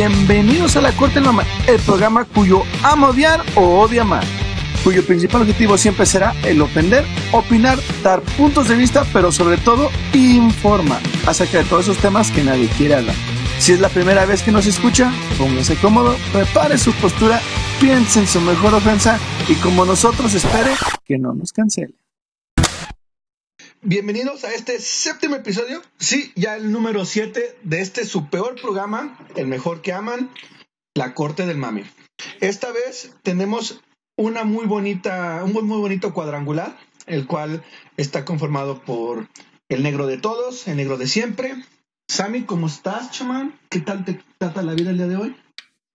Bienvenidos a La Corte del Mamá, el programa cuyo ama odiar o odia amar, cuyo principal objetivo siempre será el ofender, opinar, dar puntos de vista, pero sobre todo informar acerca de todos esos temas que nadie quiere hablar. Si es la primera vez que nos escucha, póngase cómodo, prepare su postura, piense en su mejor ofensa y como nosotros espere que no nos cancele. Bienvenidos a este séptimo episodio, sí, ya el número 7 de este su peor programa, el mejor que aman, La Corte del Mami. Esta vez tenemos una muy bonita, un muy, bonito cuadrangular, el cual está conformado por el negro de todos, el negro de siempre. Sammy, ¿cómo estás, chamán? ¿Qué tal te trata la vida el día de hoy?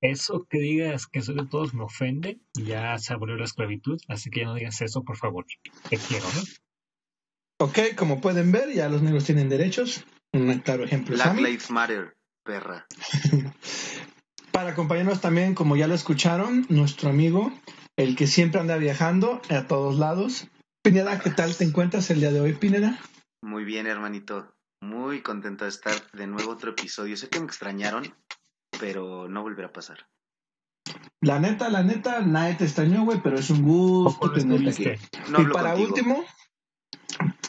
Eso que digas que soy de todos me ofende, ya se abolió la esclavitud, así que ya no digas eso, por favor. Te quiero, ¿no? Ok, como pueden ver, ya los negros tienen derechos. Un claro ejemplo. Black Sammy. Lives Matter, perra. Para acompañarnos también, como ya lo escucharon, nuestro amigo, el que siempre anda viajando a todos lados. Pineda, ¿qué tal te encuentras el día de hoy, Pineda? Muy bien, hermanito. Muy contento de estar de nuevo otro episodio. Sé que me extrañaron, pero no volverá a pasar. La neta, la neta, nadie te extrañó, güey, pero es un gusto tenerte aquí. No y para contigo. último,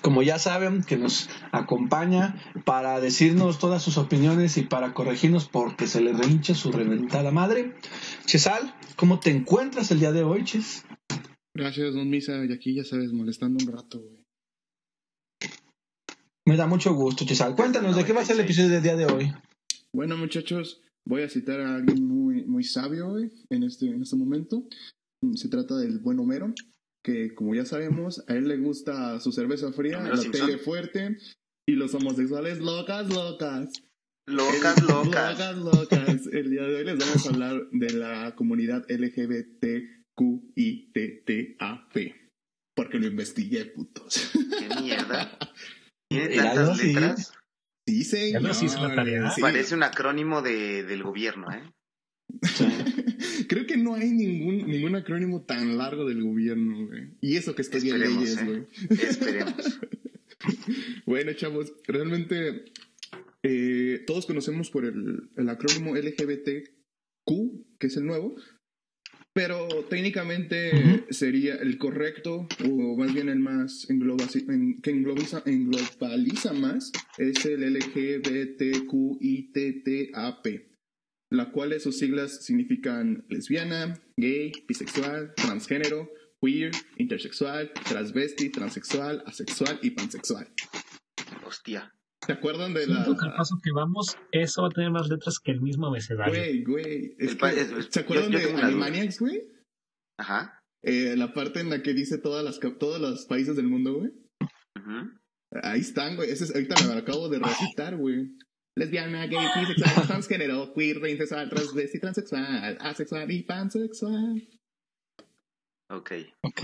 como ya saben, que nos acompaña para decirnos todas sus opiniones y para corregirnos porque se le rehincha su reventada madre. Chesal, ¿cómo te encuentras el día de hoy, Ches? Gracias, don Misa. Y aquí ya sabes, molestando un rato, güey. Me da mucho gusto, Chesal. Cuéntanos, ¿de qué va a ser el episodio del día de hoy? Bueno, muchachos, voy a citar a alguien muy, muy sabio, güey, en este, en este momento. Se trata del buen Homero, que como ya sabemos, a él le gusta su cerveza fría, la Simpson. tele fuerte y los homosexuales locas, locas. Locas, El- locas. locas, locas. El día de hoy les vamos a hablar de la comunidad LGBTQITTAP. Porque lo investigué, putos. ¿Qué mierda? ¿Tiene tantas sí. letras? Sí, señor. Tarea. Sí. Parece un acrónimo de, del gobierno, ¿eh? Creo que no hay ningún, ningún acrónimo tan largo del gobierno, güey. Y eso que estudia Esperemos, leyes, ¿eh? güey. Esperemos. Bueno, chavos, realmente eh, todos conocemos por el, el acrónimo LGBTQ, que es el nuevo, pero técnicamente sería el correcto, o más bien el más engloba- en- que englobiza- englobaliza más, es el LGBTQITTAP, la cual sus siglas significan lesbiana, gay, bisexual, transgénero, queer, intersexual, transvesti, transexual, asexual y pansexual. Hostia. ¿Se acuerdan de la...? Siento que al paso que vamos, eso va a tener más letras que el mismo abecedario. Güey, güey. es El pa- que- es- es- ¿Se acuerdan yo- yo de. Animaniacs, güey? Ajá. Eh, la parte en la que dice todas las, todos los países del mundo, güey. Ujú. Ahí están, güey. Ese es, ahorita me lo acabo de recitar, güey. Lesbiana, gay, bisexual, transgénero, queer, intersexual, transvesti, transexual, asexual y pansexual. Ok. Ok.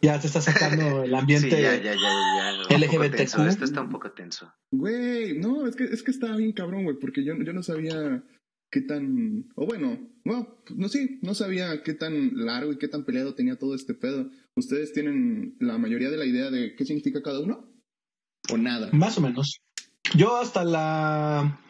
Ya te está sacando el Sí, ambiente. ya, ya, ya, ya. Tenso. Esto está un poco tenso. Güey, no, es que, es que estaba bien cabrón, güey, porque yo, yo no sabía qué tan... O bueno, no, no sí, no sabía qué tan largo y qué tan peleado tenía todo este pedo. ¿Ustedes tienen la mayoría de la idea de qué significa cada uno? ¿O nada? Más o menos. Yo hasta la.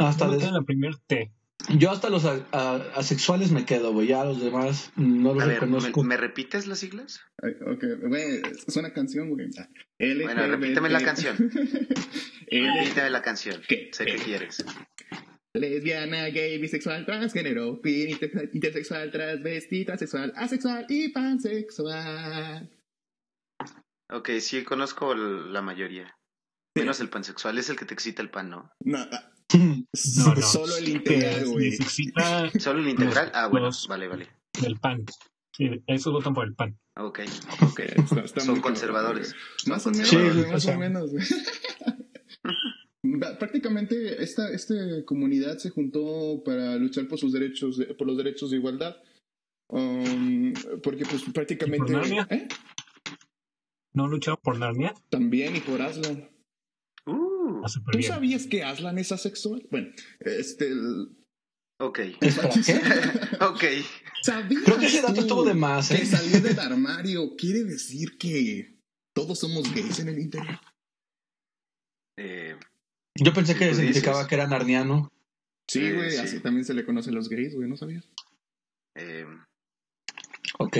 Hasta des- queda la primer T. Yo hasta los a- a- asexuales me quedo, güey. Ya los demás no los A ver, ¿me, reconozco. me repites las siglas? Ay, Ok, güey, es una canción, güey. Ah, Bueno, repíteme la canción. Repíteme la canción. ¿Qué? Sé que quieres. Lesbiana, gay, bisexual, transgénero, inter- intersexual, transvesti, transexual, asexual y pansexual. Ok, sí, conozco la mayoría. Menos el pansexual es el que te excita el pan, ¿no? No, ah, No, no. solo el integral, güey. necesita ¿Solo el integral? Ah, bueno, Los- vale, vale. el pan. Sí, esos votan por el pan. Ok. Ok, está- está Son conservadores. Más o menos, Sí, o más sea. o menos, Prácticamente esta, esta comunidad se juntó para luchar por sus derechos, de- por los derechos de igualdad. Um, porque pues prácticamente... ¿Y por Narnia? ¿Eh? ¿No lucharon por Narnia? También y por Aslan. ¿Tú bien. sabías que Aslan es asexual? Bueno, este... el- ok. Ok. ¿Sabías Creo que ese dato estuvo de más, ¿eh? Que salir del armario quiere decir que todos somos gays en el interior. Eh, Yo pensé que significaba dices. que era narniano. Sí, Eh, güey, sí. así también se le conoce a los gays, güey, ¿no sabías? Eh, Ok.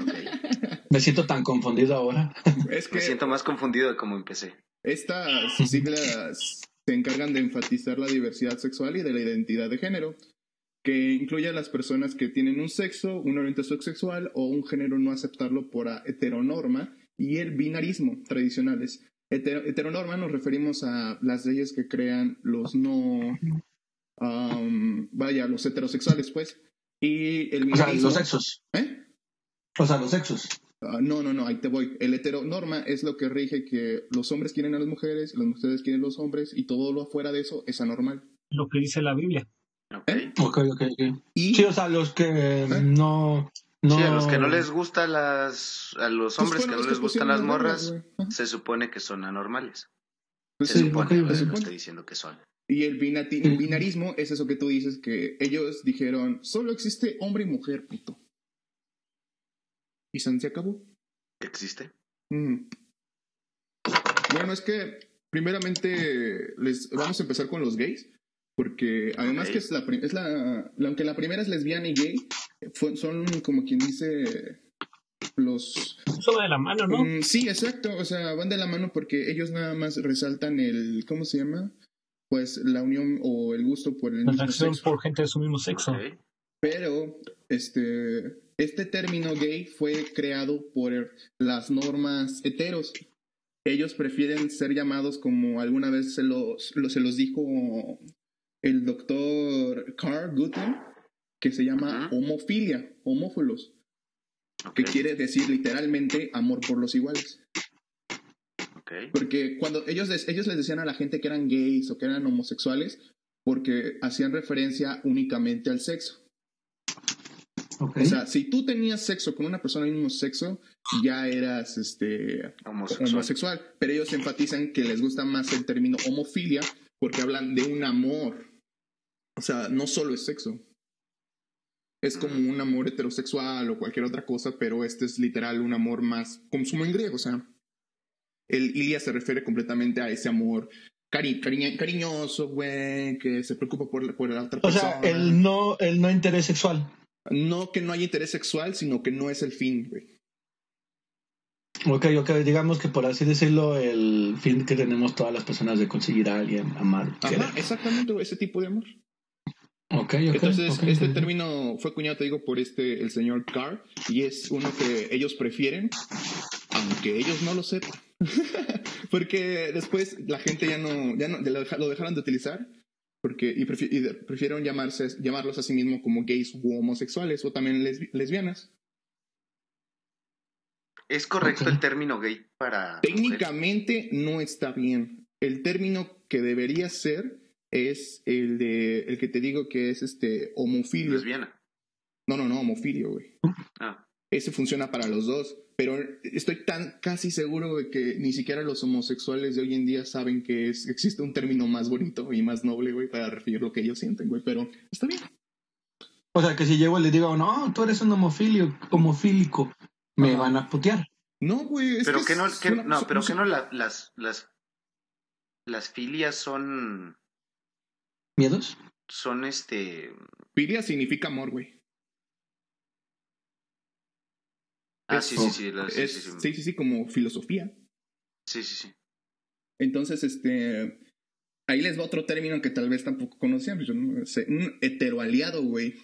ok. Me siento tan confundido ahora. Es que Me siento más confundido de cómo empecé. Estas siglas se encargan de enfatizar la diversidad sexual y de la identidad de género, que incluye a las personas que tienen un sexo, una orientación sexual o un género no aceptarlo por a- heteronorma y el binarismo tradicionales. Hetero- heteronorma nos referimos a las leyes que crean los no, am, vaya, los heterosexuales, pues. Y el O sea, binarismo. los sexos. ¿Eh? O sea, los sexos. Ah, no, no, no, ahí te voy. El heteronorma es lo que rige que los hombres quieren a las mujeres, las mujeres quieren a los hombres y todo lo afuera de eso es anormal. Lo que dice la Biblia. Ok. ¿Eh? Ok, ok, ok. Y Sí, o sea, los que no, no... Sí, a los que no les gusta las... A los pues hombres que no les gustan pusieron las morras, se supone que son anormales. Pues Se sí, supone, ok, ¿verdad? ok. no supone. estoy diciendo que son. Y el, binati- el binarismo es eso que tú dices, que ellos dijeron, solo existe hombre y mujer, puto. Y San se acabó. ¿Existe? Mm. Bueno, es que primeramente les vamos a empezar con los gays, porque además que es la, es la, aunque la primera es lesbiana y gay, fue- son como quien dice los Eso va de la mano, ¿no? Mm, sí, exacto, o sea, van de la mano porque ellos nada más resaltan el ¿cómo se llama? Pues la unión o el gusto por el La mismo atracción sexo. por gente de su mismo sexo. Pero este, este término gay fue creado por las normas heteros. Ellos prefieren ser llamados como alguna vez se los, lo- se los dijo el doctor Carl Guten, que se llama homofilia, homófilos, que quiere decir literalmente amor por los iguales. ok. Porque cuando ellos, ellos les decían a la gente que eran gays o que eran homosexuales, porque hacían referencia únicamente al sexo. Ok. O sea, si tú tenías sexo con una persona del mismo sexo, ya eras este Homosexual. homosexual. Pero ellos enfatizan que les gusta más el término homofilia porque hablan de un amor. O sea, no solo es sexo. Es como un amor heterosexual o cualquier otra cosa, pero este es literal un amor más consumo en griego. O sea, el Ilia se refiere completamente a ese amor cari- cariña- cariñoso, güey, que se preocupa por, por la otra O persona. sea, el no, el no interés sexual. No que no haya interés sexual, sino que no es el fin, güey. Ok, ok, digamos que por así decirlo, el fin que tenemos todas las personas de conseguir a alguien, amar. Ajá, exactamente, ese tipo de amor. Ok, ok. Entonces, este término fue acuñado, te digo, por este, el señor Carr, y es uno que ellos prefieren, aunque ellos no lo sepan. porque después la gente ya no, ya no lo dejaron de utilizar, porque, y, prefi- y prefirieron llamarse, llamarlos a sí mismos como gays u homosexuales, o también lesbi- lesbianas. ¿Es correcto el término gay para mujeres? Técnicamente no está bien. El término que debería ser es el de el que te digo que es este homofilio. lesbiana? No, no, no, homofilio, güey. Ah, Ese funciona para los dos, pero estoy tan casi seguro de que ni siquiera los homosexuales de hoy en día saben que es, existe un término más bonito y más noble, güey, para referir lo que ellos sienten, güey, pero está bien. O sea, que si llego y le digo, no, tú eres un homofilio, homofílico, me Ajá. van a putear. No, güey, es pero que que no, es que- una- no, pero que no la- las, las, las filias son, ¿Miedos? son este, Filia significa amor, güey. Ah, sí, sí, sí, sí, Es- sí, sí, sí, como filosofía. sí, sí, sí. Entonces, este. Ahí les va otro término que tal vez tampoco conocían. pues yo no sé. Un heteroaliado, güey.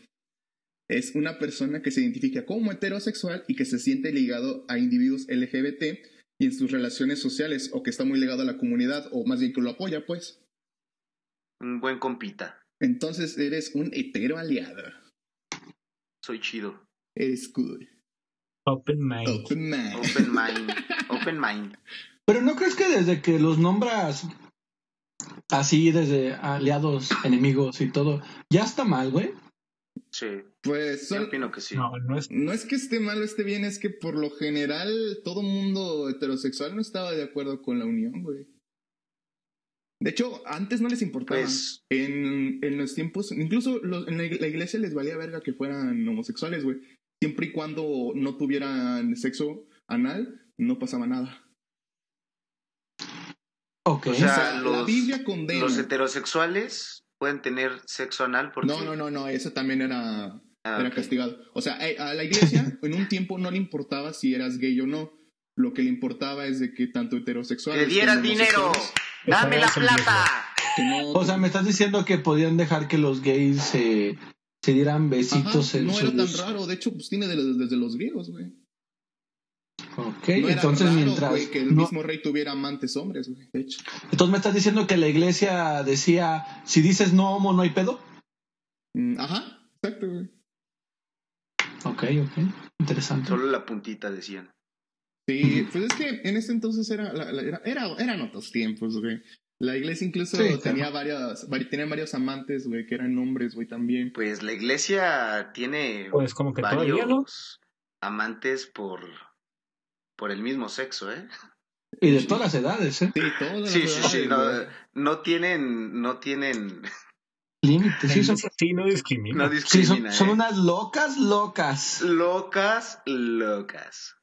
Es una persona que se identifica como heterosexual y que se siente ligado a individuos LGBT y en sus relaciones sociales, o que está muy ligado a la comunidad, o más bien que lo apoya, pues. Un buen compita, Entonces eres un heteroaliado. soy chido. Eres cool. Open mind. Open mind. Open mind, open mind. Pero ¿no crees que desde que los nombras así, desde aliados, enemigos y todo, ya está mal, güey? Sí, Pues yo son, opino que sí. No, no es. No es que esté mal o esté bien, es que por lo general todo mundo heterosexual no estaba de acuerdo con la unión, güey. De hecho, antes no les importaba. Pues- en, en los tiempos, incluso los- en la iglesia les valía verga que fueran homosexuales, güey. Siempre y cuando no tuvieran sexo anal, no pasaba nada. Ok. O O sea, sea, la los- Biblia condena. Los heterosexuales pueden tener sexo anal porque... No, no, no, no, eso también era, Ah, era castigado. O sea, eh, a la iglesia en un tiempo no le importaba si eras gay o no. Lo que le importaba es de que tanto heterosexuales. ¡Que dieras dinero! ¡Dame la plata! que no- O sea, me estás diciendo que podían dejar que los gays se, se dieran Ajá, besitos en no era tan raro. De hecho, pues tiene de los- desde los griegos, güey. Ok, No era entonces raro, mientras... que el no- mismo rey tuviera amantes hombres, güey. De hecho. Entonces me estás diciendo que la iglesia decía, si dices no homo, no hay pedo. Mm, Ajá, exacto, güey. Ok, ok. Interesante. Solo la puntita decían. Sí, pues es que en ese entonces era, la- la- era, era- eran otros tiempos, güey. La iglesia incluso Sí, claro. tenía varias, tenía varios amantes, güey, que eran hombres, güey, también. Pues la iglesia tiene Pues como que varios todavía, ¿no? amantes por, por el mismo sexo, ¿eh? Y de todas las edades, ¿eh? Sí, todas las Sí, sí, sí, no, tienen, no tienen, Límites. Sí, son, Sí, no discrimina. no sí, discrimina, son, son ¿eh? unas locas, locas. Locas, locas.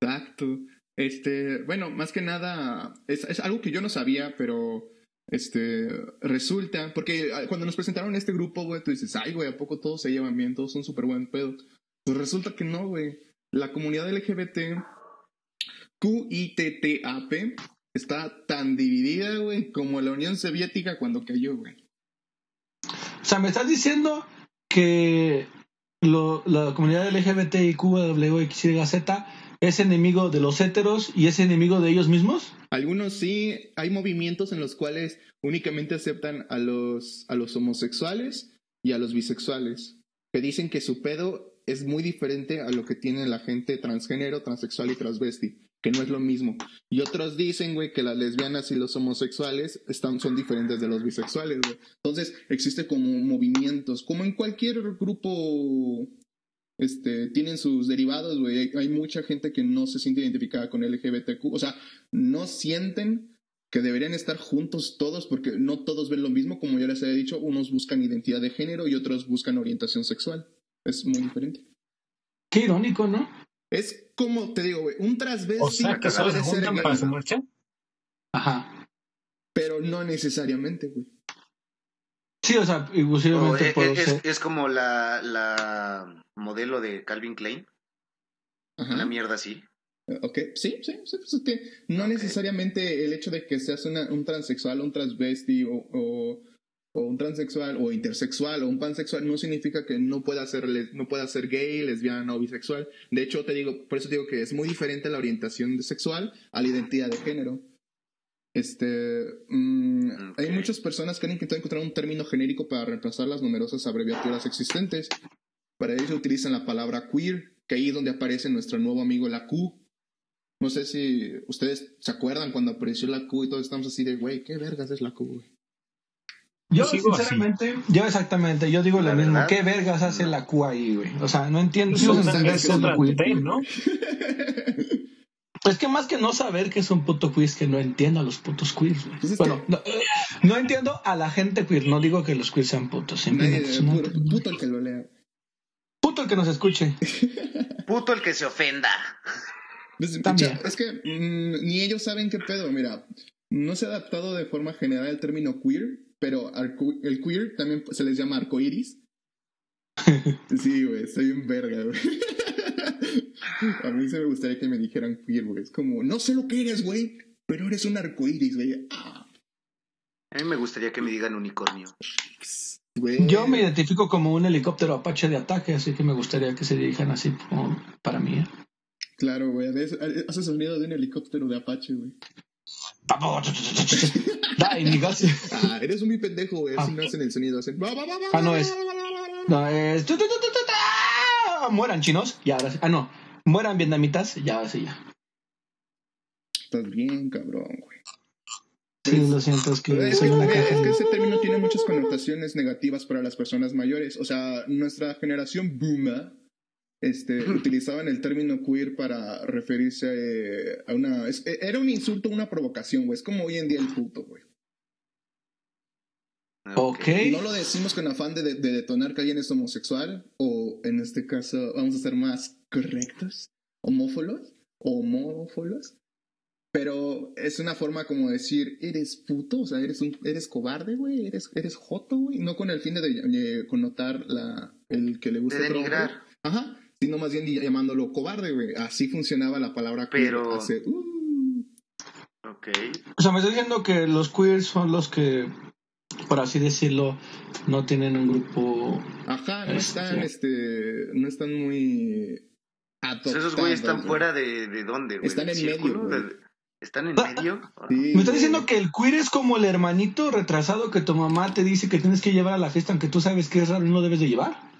Exacto. Este, bueno, más que nada, es, algo que yo no sabía, pero este, resulta, porque ah, cuando nos presentaron este grupo, güey, tú dices, ay, güey, ¿a poco todos se llevan bien? Todos son súper buen pedo. Pues resulta que no, güey. La comunidad LGBT, QITTAP, está tan dividida, güey, como la Unión Soviética cuando cayó, güey. O sea, me estás diciendo que la comunidad LGBTIQWXYZ es enemigo de los héteros y es enemigo de ellos mismos. Algunos sí, hay movimientos en los cuales únicamente aceptan a los, a los homosexuales y a los bisexuales, que dicen que su pedo es muy diferente a lo que tiene la gente transgénero, transexual y transvesti, que no es lo mismo. Y otros dicen, güey, que las lesbianas y los homosexuales están, son diferentes de los bisexuales, güey. Entonces, existe como movimientos, como en cualquier grupo este, tienen sus derivados, güey. Hay, hay mucha gente que no se siente identificada con LGBTQ. O sea, no sienten que deberían estar juntos todos porque no todos ven lo mismo. Como ya les había dicho, unos buscan identidad de género y otros buscan orientación sexual. Es muy diferente. Qué irónico, ¿no? Es como, te digo, güey, un transvesti O sea, que solo se juntan para su marcha. Ajá. pero no necesariamente, güey. Sí, o sea, inclusivamente eh, puedo es, ser- es como la, la modelo de Calvin Klein, Ajá. una mierda así. Ok, sí, sí, sí, pues es que no necesariamente el hecho de que seas una- un transexual, un transvesti o, o, o un transexual o intersexual o un pansexual no significa que no pueda ser no pueda ser gay, lesbiana o bisexual. De hecho, te digo, por eso te digo que es muy diferente la orientación de sexual a la identidad de género. Este, mm, hay muchas personas que han intentado encontrar un término genérico para reemplazar las numerosas abreviaturas existentes. Para ello utilizan la palabra queer, que ahí es donde aparece nuestro nuevo amigo la Q. No sé si ustedes se acuerdan cuando apareció la Q y todos estamos así de, güey, ¿qué vergas es la Q, güey? Yo, sigo así. sinceramente, yo exactamente, yo digo lo mismo. ¿Qué vergas hace no. la Q ahí, güey? O sea, no entiendo. Es sigo sin otra, entender es qué es otra lo queer. T, ¿no? Es que más que no saber que es un puto quiz, que no entiendo a los putos queers, güey. Pues es bueno, no, eh, no entiendo a la gente queer. No digo que los queers sean putos. Nadie, es una- puro- puto el que lo lea. puto el que nos escuche. Puto el que se ofenda. Pues, También. Es que mm, ni ellos saben qué pedo, mira. No se ha adaptado de forma general el término queer, pero arco- el queer también se les llama arcoiris. Sí, güey, soy un verga, güey. A mí se me gustaría que me dijeran queer, güey. Es como, no sé lo que eres, güey, pero eres un arcoiris, güey. Ah, A mí me gustaría que me digan unicornio. güey. Yo me identifico como un helicóptero Apache de ataque, así que me gustaría que se dirijan así como para mí. ¿eh? Claro, güey. Haces haces sonido de un helicóptero de Apache, güey. Mi. Ah, eres un muy pendejo, güey. Así Ah. no hacen el sonido. Hacen. Ah, no es. No, es. ta. Mueran chinos. Y ahora sí. Ah, no. Mueran vietnamitas. Ya, ahora sí, ya. Estás bien, cabrón, güey. Sí, lo siento, es que Es soy una caja. es que ese término tiene muchas connotaciones negativas para las personas mayores. O sea, nuestra generación boomer este, utilizaban el término queer para referirse eh, a una... es- eh, era un insulto, una provocación, güey. Es como hoy en día el puto, güey. Ok. No lo decimos con afán de, de- de detonar que alguien es homosexual o, en este caso, vamos a ser más correctos, homófolos o homófolos. Pero es una forma como decir, eres puto, o sea, eres un, eres cobarde, güey, eres, eres joto, güey, no con el fin de, de connotar la, el que le gusta De denigrar. Ajá, sino más bien llamándolo cobarde, güey. Así funcionaba la palabra queer Pero- hace, uh, Ok. O sea, me estás diciendo que los queers son los que, por así decirlo, no tienen un grupo. Ajá, no están, este, no están muy Pues esos güeyes están fuera de, de dónde, güey. Están ¿Del en medio, ¿Están en Ah, medio? Sí, Me estás diciendo que el queer es como el hermanito retrasado que tu mamá te dice que tienes que llevar a la fiesta aunque tú sabes que es raro y no lo debes de llevar.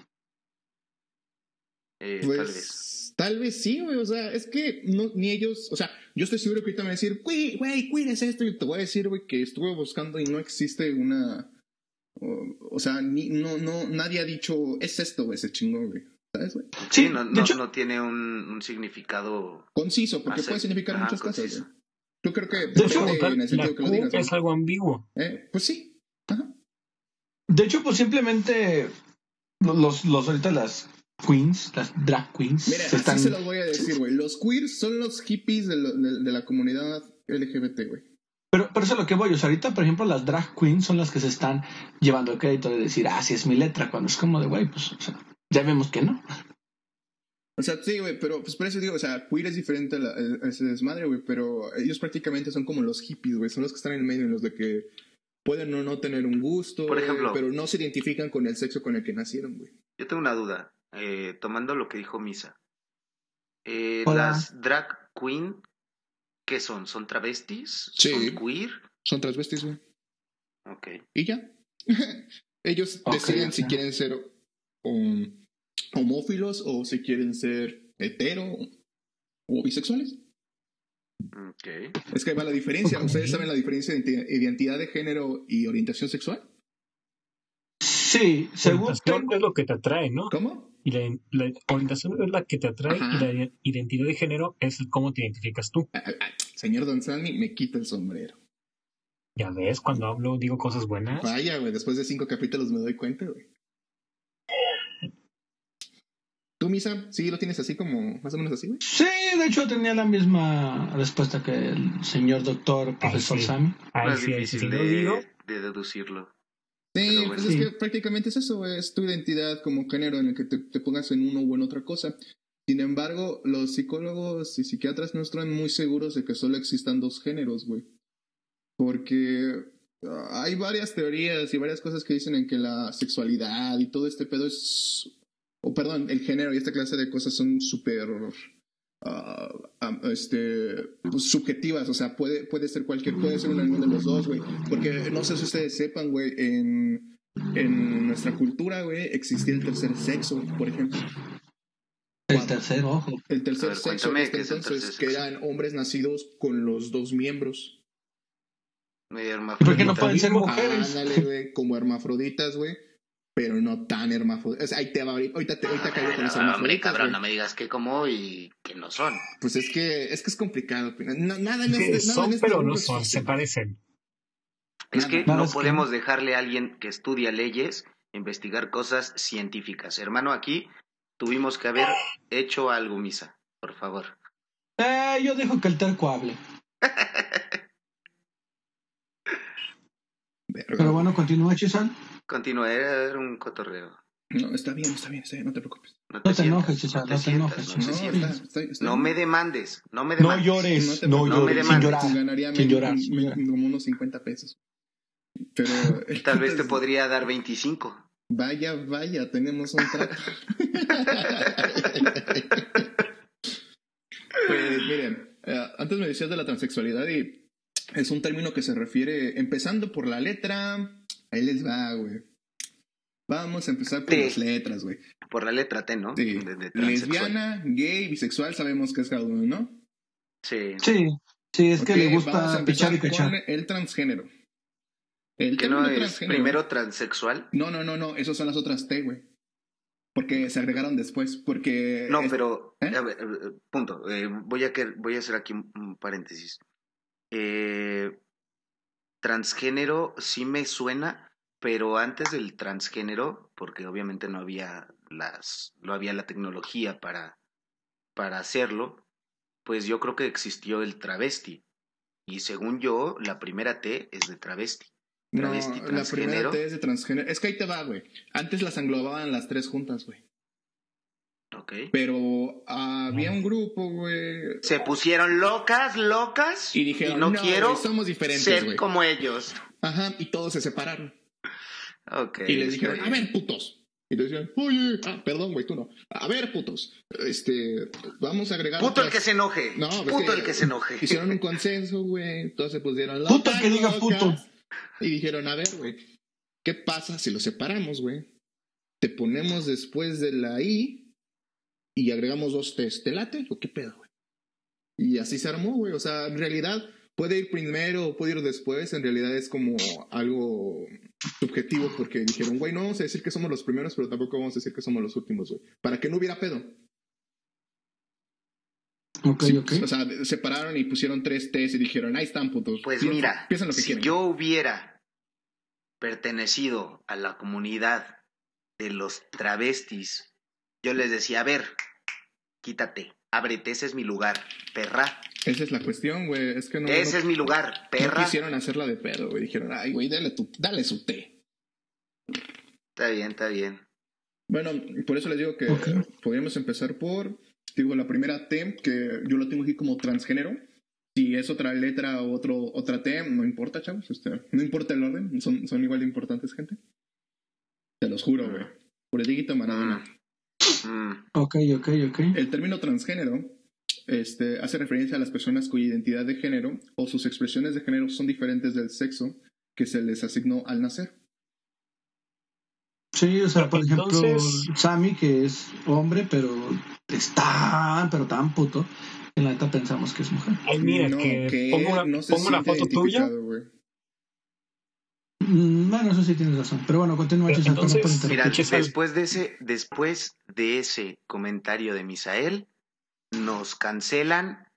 Eh, Pues, Tal vez. Tal vez sí, güey. O sea, es que no, ni ellos. O sea, yo estoy seguro que ahorita me van a decir, güey, güey, es esto. Y te voy a decir, güey, que estuve buscando y no existe una. O, o sea, ni, no, no, nadie ha dicho, es esto, güey, ese chingón, güey. ¿Sabes, güey? Sí, Sí, no, de no, hecho- no tiene un, un significado. Conciso, porque puede significar Ajá, muchas cosas, güey. Yo creo que De hecho, en el la sentido que lo digas. es algo ambiguo. Eh, pues sí. Ajá. De hecho, pues simplemente los, los ahorita las queens, las drag queens, Mira, se están... así se los voy a decir, güey. Los queers son los hippies de, lo- de- de la comunidad LGBT, güey. Pero, pero eso es lo que voy. O sea, ahorita, por ejemplo, las drag queens son las que se están llevando el crédito de decir, ah, sí es mi letra, cuando es como de, güey, pues, o sea, ya vemos que no. O sea, sí, güey, pero pues por eso digo, o sea, queer es diferente a, la- a ese desmadre, güey, pero ellos prácticamente son como los hippies, güey, son los que están en el medio, en los de que pueden o no tener un gusto, Por ejemplo. pero no se identifican con el sexo con el que nacieron, güey. Yo tengo una duda, eh, tomando lo que dijo Misa. Eh, las drag queen, ¿qué son? ¿Son travestis? Sí. ¿Son queer? Son transvestis, güey. Ok. Y ya. ellos deciden si quieren ser um, homófilos o si quieren ser hetero o bisexuales. Ok. Es que ahí va la diferencia. ¿Ustedes saben la diferencia entre identidad de género y orientación sexual? Sí, según es lo que te atrae, ¿no? ¿Cómo? Y la, la orientación es la que te atrae Ajá. y la identidad de género es cómo te identificas tú. Ah, ah, ah, Señor Don Sandy, me quita el sombrero. Ya ves, cuando hablo digo cosas buenas. Vaya, güey, después de cinco capítulos me doy cuenta, güey. ¿Tú, Misa, sí lo tienes así como, más o menos así, güey? Sí, de hecho tenía la misma respuesta que el señor doctor profesor sí. Sammy. Ay, sí, difícil de, lo digo, de deducirlo. Sí, Pero pues es que prácticamente es eso, es tu identidad como género en el que te, te pongas en uno o en otra cosa. Sin embargo, los psicólogos y psiquiatras no están muy seguros de que solo existan dos géneros, güey. Porque ah, hay varias teorías y varias cosas que dicen en que la sexualidad y todo este pedo es... O perdón, el género y esta clase de cosas son súper... ah, este pues, subjetivas, o sea, puede, puede ser cualquier, puede ser uno de los dos, güey. Porque no sé si ustedes sepan, güey, en, en nuestra cultura, güey, existía el tercer sexo, por ejemplo. El tercer ojo. El tercer ver, sexo este ¿qué es el entonces, tercer que eran hombres nacidos con los dos miembros. Medio ¿Por qué no pueden ser mujeres? Ándale, güey, como hermafroditas, güey. Pero no tan hermafroditas. O sea, ahí te va ahorita, ahorita, te- ahorita caigo con los Ah, hombre, hermafroditas. cabrón, güey. no me digas que como y que no son. Pues es que, es que es complicado. pues. No, nada en este, nada son en este pero no son, se parecen. Es Nada. que Nada no es que podemos dejarle a alguien que estudia leyes investigar cosas científicas. Hermano, aquí tuvimos que haber hecho algo, Misa, por favor. Eh, yo dejo que el terco hable. Pero bueno, continúa, Chisan. Continúa, era un cotorreo. No, está bien, está bien, está bien, no te preocupes. No te, No te sientas, enojes, no te no te sientas, enojes. no No, te Sí, sientas. está, está, está No bien. me demandes, no me No demandes. llores, No te no. No me llores, sin demandes. llorar. Ganaría Sin llorar, como unos 50 pesos. Pero. Tal vez te podría dar 25. Vaya, vaya, tenemos un trato. pues miren, eh, antes me decías de la transexualidad y es un término que se refiere, empezando por la letra, ahí les va, güey. Vamos a empezar por T. las letras, güey. Por la letra T, ¿no? Sí. De- de transexual. Lesbiana, gay, bisexual, sabemos que es cada uno, ¿no? Sí. Sí, sí, es que le vamos gusta pichar y con el transgénero. El Que no es transgénero- primero transexual. No, no, no, no, esos son las otras T, güey. Porque se agregaron después, porque... No, es- pero ¿Eh? a ver, eh, punto. Eh, voy a voy a hacer aquí un, un paréntesis. Eh, transgénero sí me suena, pero antes del transgénero, porque obviamente no había las, no había la tecnología para para hacerlo, pues yo creo que existió el travesti. Y según yo, la primera T es de travesti. No, la primera. T es de transgénero. Es que ahí te va, güey. Antes las englobaban las tres juntas, güey. Pero había un grupo, güey. Se pusieron locas, locas. Y dijeron, no, no, quiero güey, somos diferentes, ser güey". como ellos. Ajá, y todos se separaron. Ok. Y les dijeron, a ver, putos. Y le decían, oye, ah, perdón, güey, tú no. A ver, putos. Este, vamos a agregar. Puto el que se enoje. No, pues Puto que- el que se enoje. Hicieron un consenso, güey. Todos se pusieron Puto el que diga puto. Y dijeron, a ver, güey, ¿qué pasa si lo separamos, güey? Te ponemos después de la I y agregamos dos T's. ¿Te late o qué pedo, güey? Y así se armó, güey. O sea, en realidad puede ir primero o puede ir después. En realidad es como algo subjetivo porque dijeron, güey, no vamos a decir que somos los primeros, pero tampoco vamos a decir que somos los últimos, güey. Para que no hubiera pedo. Ok, Sí, ok. O sea, separaron y pusieron tres T's y dijeron, ahí están, putos. Pues mira, Piensen lo que si quieren. yo hubiera pertenecido a la comunidad de los travestis, yo les decía, a ver, quítate, ábrete, ese es mi lugar, perra. Esa es la cuestión, güey. Es que no, ese no- es mi lugar, no perra. quisieron hacerla de pedo, güey. Dijeron, ay, güey, dale, tu, dale su té. Está bien, está bien. Bueno, por eso les digo que podríamos empezar por, digo, la primera T, que yo lo tengo aquí como transgénero. Si es otra letra o otro, otra T, no importa, chavos. Este, no importa el orden, son, son igual de importantes, gente. Te los juro, güey. Por el dígito Maradona. Mm, Ok, ok, ok. El término transgénero este, hace referencia a las personas cuya identidad de género o sus expresiones de género son diferentes del sexo que se les asignó al nacer. Sí, o sea, por ejemplo, Entonces- Sammy, que es hombre, pero es tan, pero tan puto, en la neta pensamos que es mujer. Ay, mira, No, que, pongo una, no se pongo una siente foto tuya. Bueno, eso sí tienes razón. Pero bueno, continúa, entonces, Mira, después de ese, después de ese comentario de Misael, nos cancelan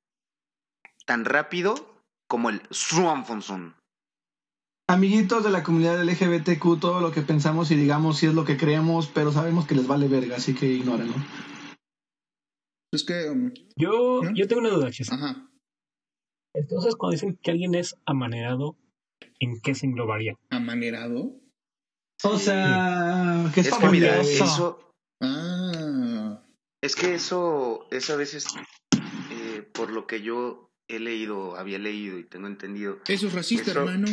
tan rápido como el Swanfonson. Amiguitos de la comunidad LGBTQ, todo lo que pensamos y digamos si es lo que creemos, pero sabemos que les vale verga, así que ignórenlo. Es que, um, Yo, ¿No? yo tengo una duda, Chis. ajá, Entonces, cuando dicen que alguien es amanerado, ¿en qué se englobaría? amanerado. O sea, que es, Es que mira, eso, Ah, es que eso, eso a veces, eh, por lo que yo he leído, había leído y tengo entendido, eso es racista, Eso- hermano.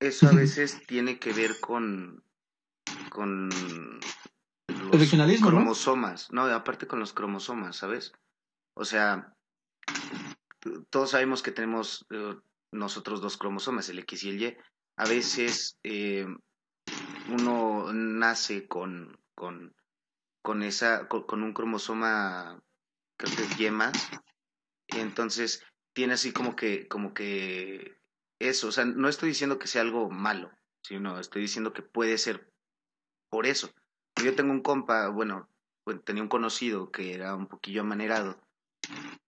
eso a veces tiene que ver con, con El los regionalismo, ¿no? cromosomas, ¿no? aparte con los cromosomas, ¿sabes? O sea, todos sabemos que tenemos eh, nosotros dos cromosomas, el X y el Y. A veces eh, uno nace con, con, con esa, con, un cromosoma, creo que es Y más, entonces tiene así como que, como que eso, o sea, no estoy diciendo que sea algo malo, sino estoy diciendo que puede ser por eso. Yo tengo un compa, bueno, pues, tenía un conocido que era un poquillo amanerado,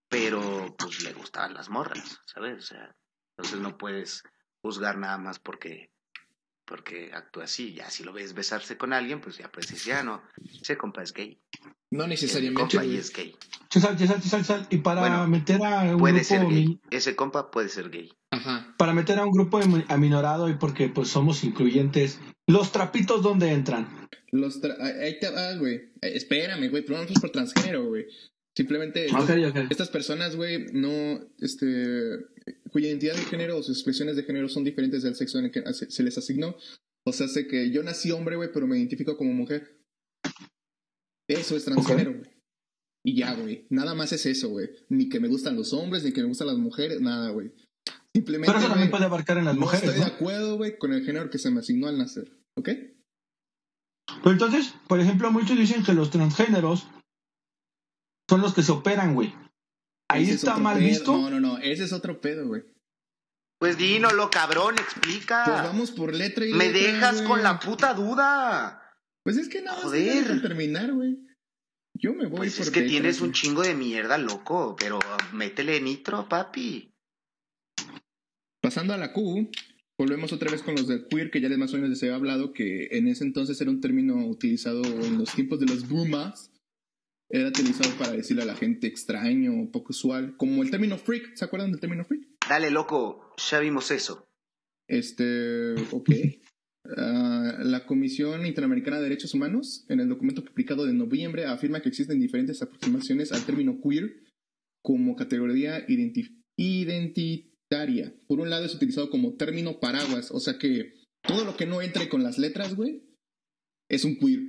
pero pues le gustaban las morras, ¿sabes? O sea, entonces no puedes juzgar nada más porque porque actúa así. Ya si lo ves besarse con alguien, pues ya puedes decir, ya no, ese compa es gay. No El necesariamente. compa ahí güey. es gay. Chisal, Chisal, Chisal, Chisal. Y para Bueno, meter a un Puede grupo ser gay. Ese compa puede ser gay. Ajá. para meter a un grupo ami- aminorado y porque pues somos incluyentes, los trapitos dónde entran. Los tra- ahí te va, güey. Espérame, güey. Pero no es por transgénero, güey. Simplemente. Estas personas, güey, no, este, cuya identidad de género o sus expresiones de género son diferentes del sexo en el que se les asignó. O sea, sé que yo nací hombre, güey, pero me identifico como mujer. Eso es transgénero, güey. Y ya, güey. Nada más es eso, güey. Ni que me gustan los hombres, ni que me gustan las mujeres, nada, güey. Simplemente. Pero eso también puede abarcar en las no mujeres, estoy ¿no? de acuerdo, güey, con el género que se me asignó al nacer. ¿Ok? Pero entonces, por ejemplo, muchos dicen que los transgéneros son los que se operan, güey. Ahí Ese está mal pedo. visto. No, no, no. Ese es otro pedo, güey. Pues dínoslo, cabrón, explica. Pues vamos por letra y Me letra, dejas con la puta duda. Pues es que nada más Joder. terminar, güey. Yo me voy Pues por es que letra, tienes un chingo de mierda, loco, pero métele nitro, papi. Pasando a la Q, volvemos otra vez con los del queer, que ya les más o menos les he hablado, que en ese entonces era un término utilizado en los tiempos de los boomers. Era utilizado para decirle a la gente extraño, poco usual, como el término freak. ¿Se acuerdan del término freak? Dale, loco, ya vimos eso. Este, ok. Ah, la Comisión Interamericana de Derechos Humanos, en el documento publicado de noviembre, afirma que existen diferentes aproximaciones al término queer como categoría identi- identitaria. Por un lado es utilizado como término paraguas, o sea que todo lo que no entre con las letras, güey, es un queer.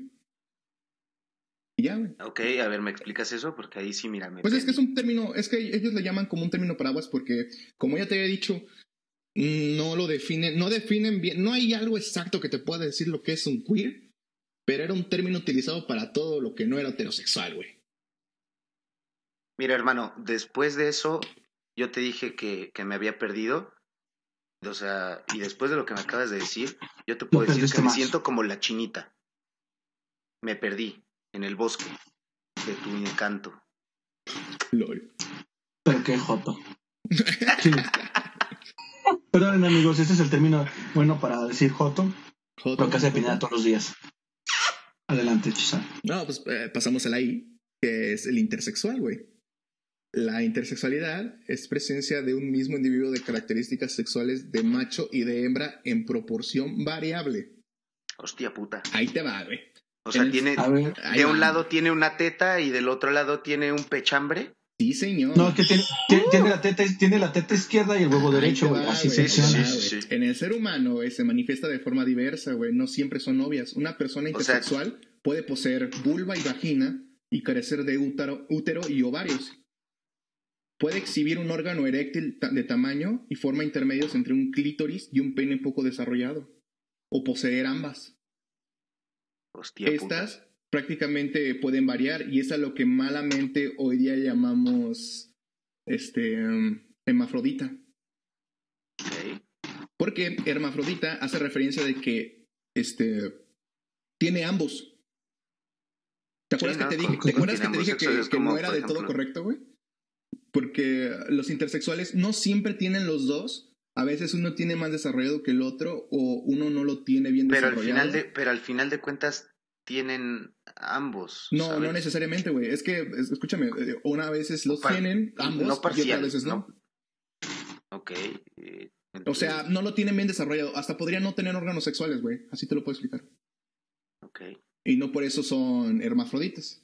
Y ya, güey. Ok, a ver, ¿me explicas eso? Porque ahí sí, mira, me Pues es que es un término, es que ellos le llaman como un término paraguas porque, como ya te había dicho, no lo definen, no definen bien, no hay algo exacto que te pueda decir lo que es un queer, pero era un término utilizado para todo lo que no era heterosexual, güey. Mira, hermano, después de eso, yo te dije que, que me había perdido. O sea, y después de lo que me acabas de decir, yo te puedo decir que me siento como la chinita. Me perdí en el bosque de tu encanto. Lol. Pero qué joto. Sí. Perdonen amigos, este es el término bueno para decir joto, Joto. lo que hace Pineda todos los días. Adelante, Chisa. No, pues eh, pasamos a la I, que es el intersexual, güey. La intersexualidad es presencia de un mismo individuo de características sexuales de macho y de hembra en proporción variable. Hostia puta. Ahí te va, güey. O sea, tiene, ver. De un lado tiene una teta y del otro lado tiene un pechambre. Sí, señor. No, es que tiene, tiene, tiene la teta, tiene la teta izquierda y el huevo derecho, güey. Así sí, funciona. sí, güey. sí. En el ser humano se manifiesta de forma diversa, güey. No siempre son obvias. Una persona O sea- intersexual puede poseer vulva y vagina y carecer de útero, útero y ovarios. Puede exhibir un órgano eréctil de tamaño y forma intermedios entre un clítoris y un pene poco desarrollado. O poseer ambas. Hostia puta. Estas prácticamente pueden variar y es a lo que malamente hoy día llamamos este em, hermafrodita. Ok. Porque hermafrodita hace referencia de que este tiene ambos. ¿Te acuerdas Sí, que te dije, con- ¿te acuerdas tiene que te dije ambos que, sexos, es que como, no era de todo correcto, güey? Porque los intersexuales no siempre tienen los dos. A veces uno tiene más desarrollado que el otro o uno no lo tiene bien Pero al desarrollado. final de, pero al final de cuentas tienen ambos. No, ¿sabes? no necesariamente, güey. Es que, es- escúchame, eh, una veces los Par- tienen ambos no y parcial, otras veces no. Ok. eh, O sea, no lo tienen bien desarrollado. Hasta podría no tener órganos sexuales, güey. Así te lo puedo explicar. Ok. Y no por eso son hermafroditas.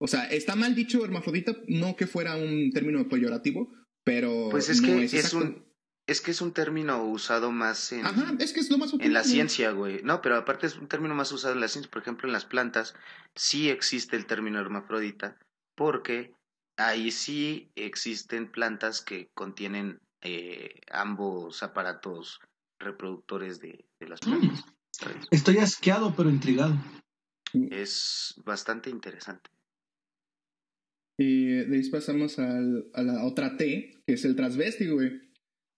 O sea, está mal dicho hermafrodita, no que fuera un término peyorativo, pero Pues es no que es, es, exacto. un es que es un término usado más en, Ajá, es que es lo más en la ciencia, güey. No, pero aparte es un término más usado en la ciencia. Por ejemplo, en las plantas sí existe el término hermafrodita porque ahí sí existen plantas que contienen eh, ambos aparatos reproductores de, de las plantas. ¿sabes? Estoy asqueado, pero intrigado. Es bastante interesante. Y de ahí pasamos al- a la otra T, que es el transvesti, güey.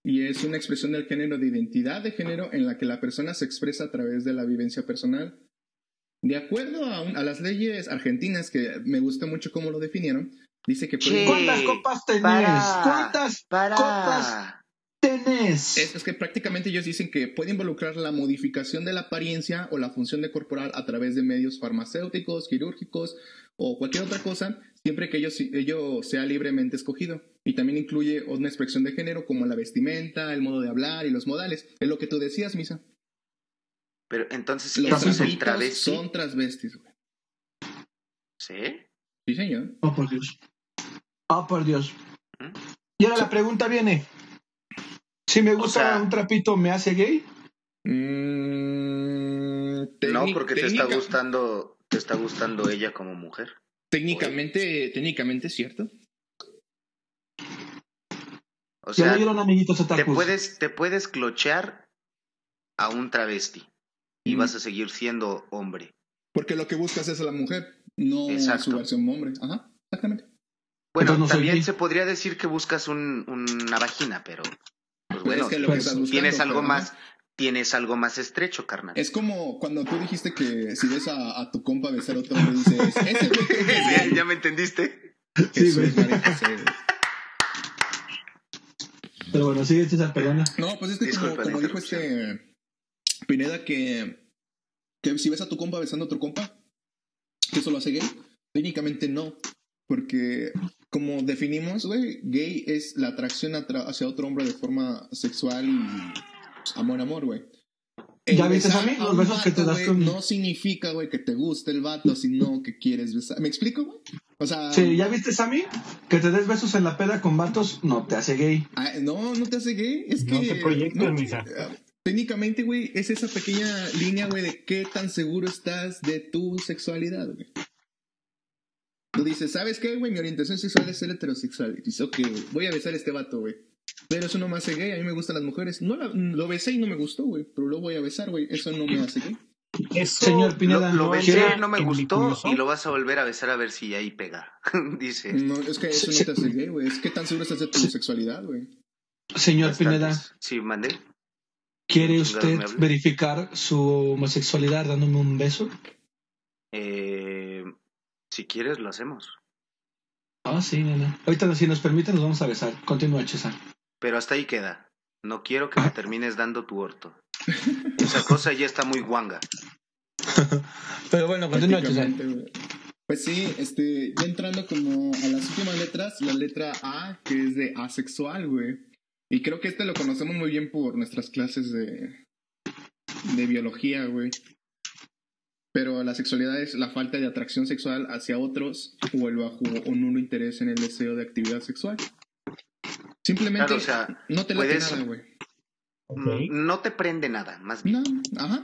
Y es una expresión del género de identidad de género en la que la persona se expresa a través de la vivencia personal. De acuerdo a, un- a las leyes argentinas, que me gusta mucho cómo lo definieron, dice que puede- ¿Cuántas copas tenés? para, ¿Cuántas para. copas tenés? Es, es que prácticamente ellos dicen que puede involucrar la modificación de la apariencia o la función de corporal a través de medios farmacéuticos, quirúrgicos o cualquier otra cosa, siempre que ello, ello sea libremente escogido. Y también incluye una expresión de género como la vestimenta, el modo de hablar y los modales. Es lo que tú decías, Misa. Pero entonces, Los ¿eso es el travesti? son transvestis, güey. ¿Sí? Sí, señor. Oh, por Dios. Oh, por Dios. ¿Mm? Y ahora la pregunta viene. Si me gusta sea- un trapito, ¿me hace gay? Mm, No, porque te está gustando, te está gustando ella como mujer. Técnicamente, técnicamente es cierto. O sea, dieron amiguitos a te puedes, te puedes clochear a un travesti y Mm. vas a seguir siendo hombre. Porque lo que buscas es a la mujer, no Exacto. su versión hombre. Ajá, exactamente. Bueno, no también se podría decir que buscas un, una vagina, pero pues bueno, es que lo que pues, buscando, tienes algo pero, más, tienes algo más estrecho, carnal. Es como cuando tú dijiste que si ves a, a tu compa besar a otro hombre dices, ese güey ¿Ya, gay". ya me entendiste? Sí, Jesús, güey. Güey. Pero bueno, sigue César, perdona. No, pues es que como, Disculpa la como dijo este Pineda que, que si ves a tu compa besando a otro compa, que eso lo hace gay. Técnicamente no, porque como definimos, güey, gay es la atracción atra- hacia otro hombre de forma sexual y pues, amor, amor, güey. El ¿Ya viste, a Los un besos que te das con- No significa, güey, que te guste el vato, sino que quieres besar. ¿Me explico, güey? O sea, Sí, ¿ya viste, Sammy? Que te des besos en la peda con vatos no te hace gay. ah, no, no te hace gay. Es No que. te proyectes, mija. ah, Técnicamente, güey, es esa pequeña línea, güey, de qué tan seguro estás de tu sexualidad, güey. Tú dices, ¿sabes qué, güey? Mi orientación sexual es ser heterosexual. Y dices, ok, güey, voy a besar a este vato, güey. Pero eso no me hace gay, a mí me gustan las mujeres. No la- lo besé y no me gustó, güey. Pero lo voy a besar, güey. Eso no me hace gay. Eso Señor Pineda, Lo, besé, no me gustó y lo vas a volver a besar a ver si ahí pega. Dice. No, es que eso no te hace gay, güey. Es que tan seguro estás de tu sexualidad, güey. Señor Bastantes. Pineda, Sí, mandé. ¿quiere usted verificar su homosexualidad dándome un beso? Eh, si quieres, lo hacemos. Ah, sí, nena. Ahorita, si nos permite, nos vamos a besar. Continúa, Chesa. Pero hasta ahí queda. No quiero que me termines dando tu orto. Esa cosa ya está muy guanga. Pero bueno, continúa. Pues sí, este, ya entrando como a las últimas letras, la letra A, que es de asexual, güey. Y creo que este lo conocemos muy bien por nuestras clases de, de biología, güey. Pero la sexualidad es la falta de atracción sexual hacia otros o el bajo o nulo interés en el deseo de actividad sexual. Simplemente Claro, o sea, no te late puedes- nada, güey. No te prende nada, más bien. No, ajá.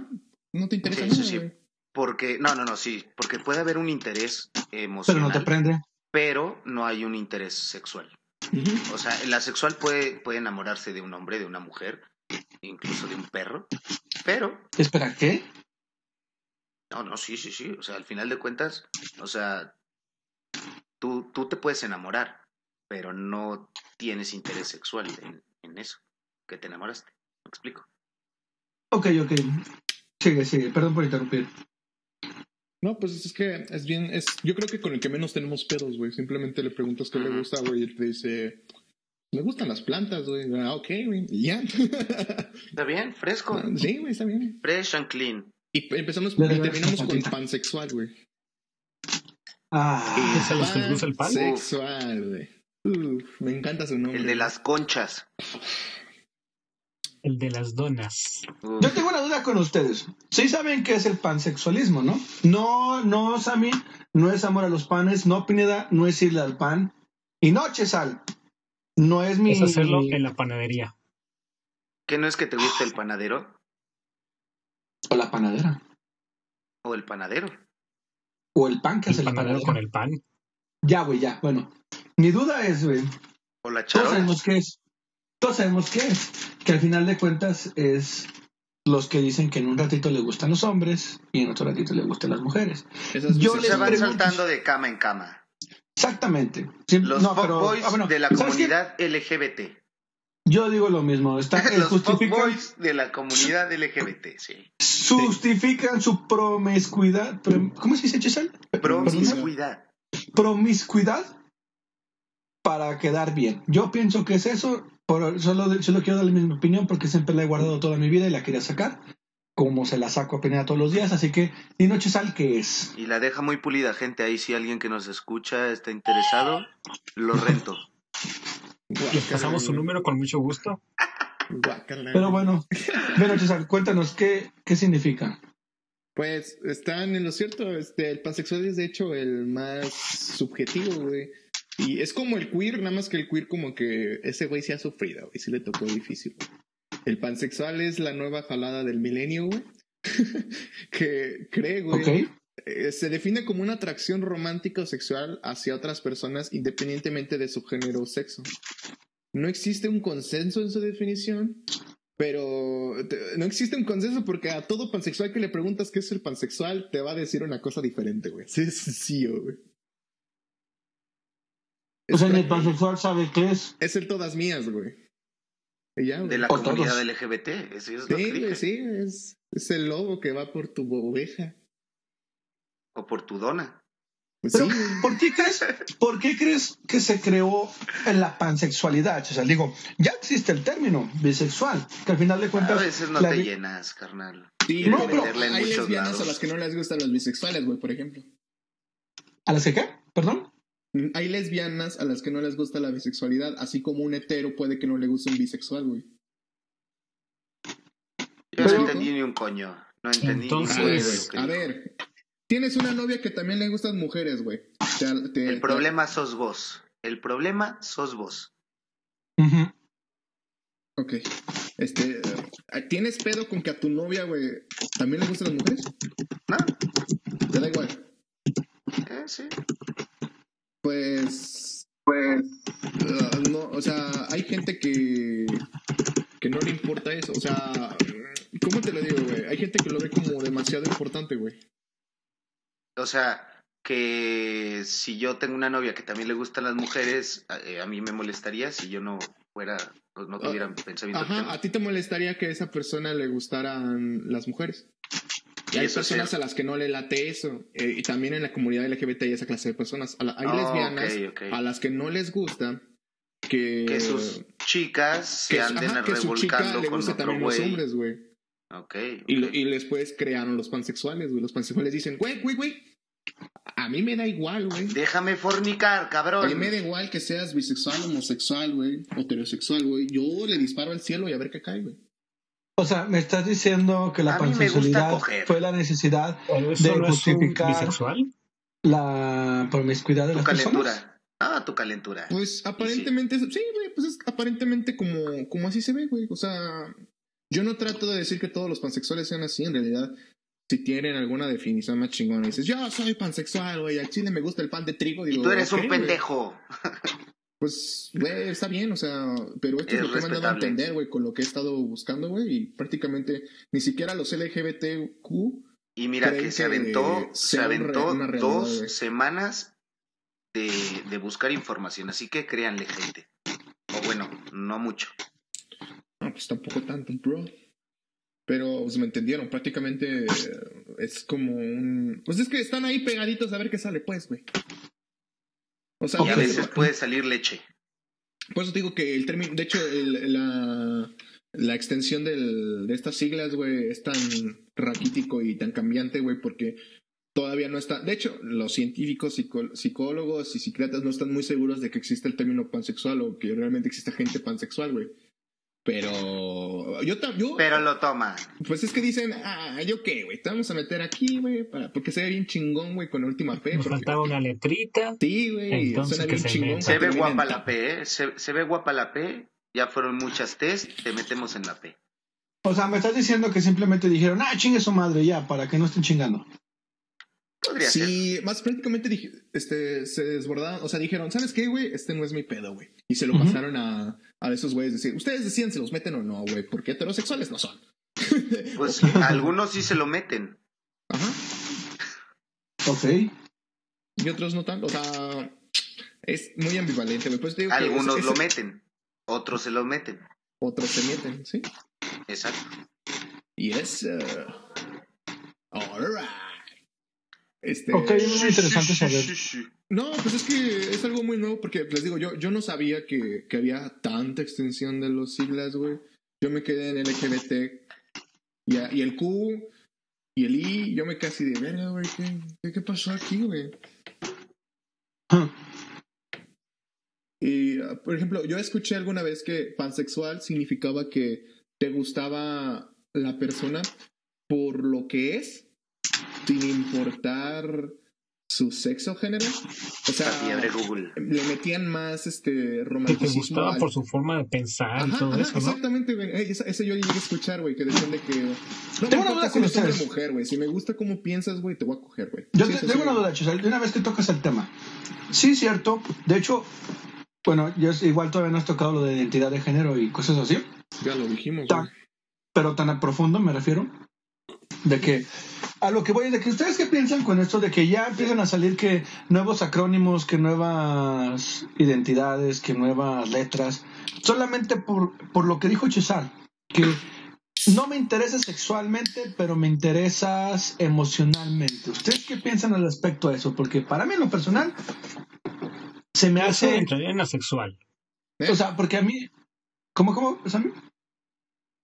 No te interesa Sí, nada, sí. Porque, no, no, no, sí. Porque puede haber un interés Pero emocional, no te prende. pero no hay un interés sexual. O sea, la sexual puede, puede enamorarse de un hombre, de una mujer, incluso de un perro, pero Espera, ¿qué? No, no, sí, sí, sí. O sea, al final de cuentas, o sea, tú, tú te puedes enamorar, pero no tienes interés sexual en, en eso, que te enamoraste. ¿Me explico? Ok, ok. Sigue, sigue. Perdón por interrumpir. No, pues es que es bien, es, yo creo que con el que menos tenemos pedos, güey. Simplemente le preguntas qué le gusta, güey, y él te dice, me gustan las plantas, güey. Ah, ok, güey, y ya. Está bien, fresco. sí, güey, está bien. Fresh and clean. Y empezamos y terminamos con pansexual, güey. Ah, ¿Es a los que les gusta el pan? Pansexual, güey. Me encanta su nombre. El de las conchas. El de las donas. Uf, Yo tengo una duda con ustedes. Sí saben qué es el pansexualismo, ¿no? No, no, Sammy, no es amor a los panes, no, Pineda, no es irle al pan. Y no, Chesal, no es mi... Es hacerlo en la panadería. ¿Qué no es que te guste el panadero O la panadera. o el panadero? O el pan que hace El la panadero con el pan. Ya, güey, ya. Bueno, mi duda es, güey, ¿O la todos charola? sabemos qué es. Todos sabemos qué es. Que al final de cuentas es los que dicen que en un ratito le gustan los hombres y en otro ratito le gustan las mujeres. Esas Yo les sea, van pregunto- saltando de cama en cama. Exactamente. Sí, Los no, pero, fuckboys ah, bueno, de la comunidad LGBT. Yo digo lo mismo. Está, Los justifican, fuckboys de la comunidad LGBT, sí. justifican su promiscuidad. prom- ¿Cómo se dice, Chesal? Promiscuidad. Promiscuidad para quedar bien. Yo pienso que es eso. Por, solo, solo quiero darle mi opinión porque siempre la he guardado toda mi vida y la quería sacar. Como se la saco apenas todos los días. Así que, Dino Chesal, ¿qué es? Y la deja muy pulida, gente. Ahí si alguien que nos escucha está interesado, lo rento. Les pasamos su número con mucho gusto. Pero bueno, bueno, Chesal, cuéntanos, ¿qué, qué significa? Pues están en lo cierto, este, el pansexual es de hecho el más subjetivo, güey. Y es como el queer, nada más que el queer como que ese güey sí ha sufrido, güey, sí le tocó difícil. güey. El pansexual es la nueva jalada del milenio, güey. que cree, güey. Eh, se define como una atracción romántica o sexual hacia otras personas independientemente de su género o sexo. No existe un consenso en su definición, pero te- no existe un consenso porque a todo pansexual que le preguntas qué es el pansexual te va a decir una cosa diferente, güey. Sí, sí, sí, güey. O Es, sea, ni pansexual sabe qué es. es el todas mías, güey. Y ya, güey. De la O comunidad todos. LGBT, eso es lo Sí, que dije. sí, es, es el lobo que va por tu oveja. O por tu dona. Pues Pero, sí, güey. ¿por qué crees, por qué crees que se creó en la pansexualidad? O sea, digo, ya existe el término bisexual, que al final de A cuentas... veces no te llenas, carnal. Sí, no, pero hay lesbianas lados. a las que no les gustan los bisexuales, güey, por ejemplo. ¿A las que qué? ¿Perdón? Hay lesbianas a las que no les gusta la bisexualidad, así como un hetero puede que no le guste un bisexual, güey. Yo no entendí ni un coño. No entendí Entonces- ni A un ver, coño a ver. Tienes una novia que también le gustan mujeres, güey. Te- te- El problema sos vos. El problema sos vos. Ujú. Ok. Este, ¿tienes pedo con que a tu novia, güey, también le gustan las mujeres? ¿No? Te da igual. Eh, sí. Pues, pues, uh, no, o sea, hay gente que, que no le importa eso. O sea, ¿cómo te lo digo, güey? Hay gente que lo ve como demasiado importante, güey. O sea, que si yo tengo una novia que también le gustan las mujeres, a, eh, a mí me molestaría si yo no fuera, pues no tuviera pensamiento. Ajá, alterno. a ti te molestaría que a esa persona le gustaran las mujeres. Y Y hay personas sí. a las que no le late eso. eh, y también en la comunidad LGBT hay esa clase de personas. A la- hay Oh, lesbianas a las que no les gusta que, Que sus chicas que- se anden ajá, que su chica revolcando le con otro también los hombres, güey. Ok. Y, y después crearon los pansexuales, güey. Los pansexuales dicen, güey, güey, güey. A mí me da igual, güey. Déjame fornicar, A cabrón. mí me da igual que seas bisexual, homosexual, güey. Heterosexual, güey. Yo le disparo al cielo y a ver qué cae, güey. O sea, me estás diciendo que la A pansexualidad fue la necesidad ¿Pero de justificar bisexual? la promiscuidad de Tu las personas. calentura. Ah, tu calentura. Pues aparentemente, sí, güey, pues es aparentemente como, como así se ve, güey. O sea, yo no trato de decir que todos los pansexuales sean así, en realidad. Si tienen alguna definición más chingona, dices, yo soy pansexual, güey, al chile me gusta el pan de trigo. y Digo, tú eres "Ok, un güey". pendejo. Pues, güey, está bien, o sea, pero esto es, Es lo que me han dado a entender, güey, con lo que he estado buscando, güey, y prácticamente ni siquiera los LGBTQ Y mira que se que aventó, se aventó una dos semanas de, de buscar información. Así que créanle, gente. O bueno, no mucho. No, pues tampoco tanto, bro. Pero pues, me entendieron, prácticamente es como un... Pues es que están ahí pegaditos a ver qué sale, pues, güey. O sea, Y a veces puede salir leche. por eso te digo que el término, de hecho, el- la, la extensión del, de estas siglas, güey, es tan raquítico y tan cambiante, güey, porque todavía no está... De hecho, los científicos, psicólogos y psiquiatras no están muy seguros de que existe el término pansexual o que realmente existe gente pansexual, güey. Pero yo, yo Pero lo toma. Pues es que dicen, ah, ¿yo qué, güey? Te vamos a meter aquí, güey, para... porque se ve bien chingón, güey, con la última P. Nos faltaba una letrita. Sí, güey, Entonces, suena bien se chingón. Se ve en guapa la P, ¿eh? Se, se ve guapa la P. Ya fueron muchas test. Te metemos en la P. O sea, me estás diciendo que simplemente dijeron, ah, chingue su madre ya, para que no estén chingando. Podría ser. Sí, más prácticamente dije, este, se desbordaron, o sea, dijeron, ¿sabes qué, güey? Este no es mi pedo, güey. Y se lo pasaron a, a esos güeyes, decir, ustedes decían si los meten o no, güey, porque heterosexuales no son. Pues algunos sí se lo meten. Ajá. Ok. Y otros no tanto, o sea, es muy ambivalente, güey. Pues digo que Algunos lo meten. Otros se lo meten. Otros se meten, ¿sí? Exacto. Yes, sir. Alright. Este, Ok, es muy interesante saber. No, pues es que es algo muy nuevo porque les digo, yo, yo no sabía que, que había tanta extensión de los siglas, güey. Yo me quedé en LGBT y, a- y el Q y el I, yo me casi de verga, güey. ¿qué, qué, qué pasó aquí, güey? Y, por ejemplo, yo escuché alguna vez que pansexual significaba que te gustaba la persona por lo que es, sin importar su sexo o género. O sea, Google. le metían más este Que te romanticismo. gustaba al- por su forma de pensar y todo ajá, eso, ¿no? exactamente, güey. Ey, esa- ese yo llegué a escuchar, güey, que decían de que... No me Tengo una duda con ustedes. mujer, güey. Si me gusta cómo piensas, güey, te voy a coger, güey. Yo Sí, te- eso tengo sí, una duda, Chisel, de una vez que tocas el tema. Sí, cierto. De hecho, bueno, yo igual todavía no has tocado lo de identidad de género y cosas así. Ya lo dijimos, Tan- güey. pero tan a profundo me refiero. De que a lo que voy es de que ustedes qué piensan con esto de que ya empiezan a salir que nuevos acrónimos, que nuevas identidades, que nuevas letras, solamente por, por lo que dijo Chisar, que no me interesas sexualmente, pero me interesas emocionalmente. ¿Ustedes qué piensan al respecto a eso? Porque para mí en lo personal se me hace, entraría en asexual. o sea, porque a mí, ¿cómo, cómo, Sammy? Que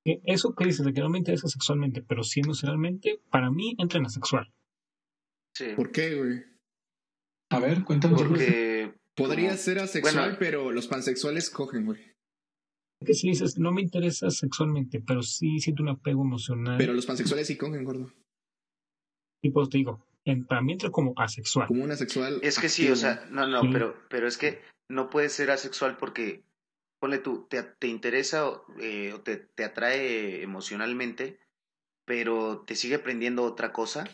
Eso que dices de que no me interesa sexualmente, pero sí emocionalmente, para mí entra en asexual. Sí. ¿Por qué, güey? A ver, cuéntanos. Porque Podría ser asexual, bueno. pero los pansexuales cogen, güey. Que si dices, no me interesa sexualmente, pero sí siento un apego emocional. Pero los pansexuales sí cogen, gordo. Y pues te digo, en, para mí entra como asexual. Como un asexual. Es que sí, o sea, no, no, Sí. pero, pero es que no puedes ser asexual porque, ponle tú, te, te interesa o, eh, o te, te atrae emocionalmente, pero te sigue prendiendo otra cosa,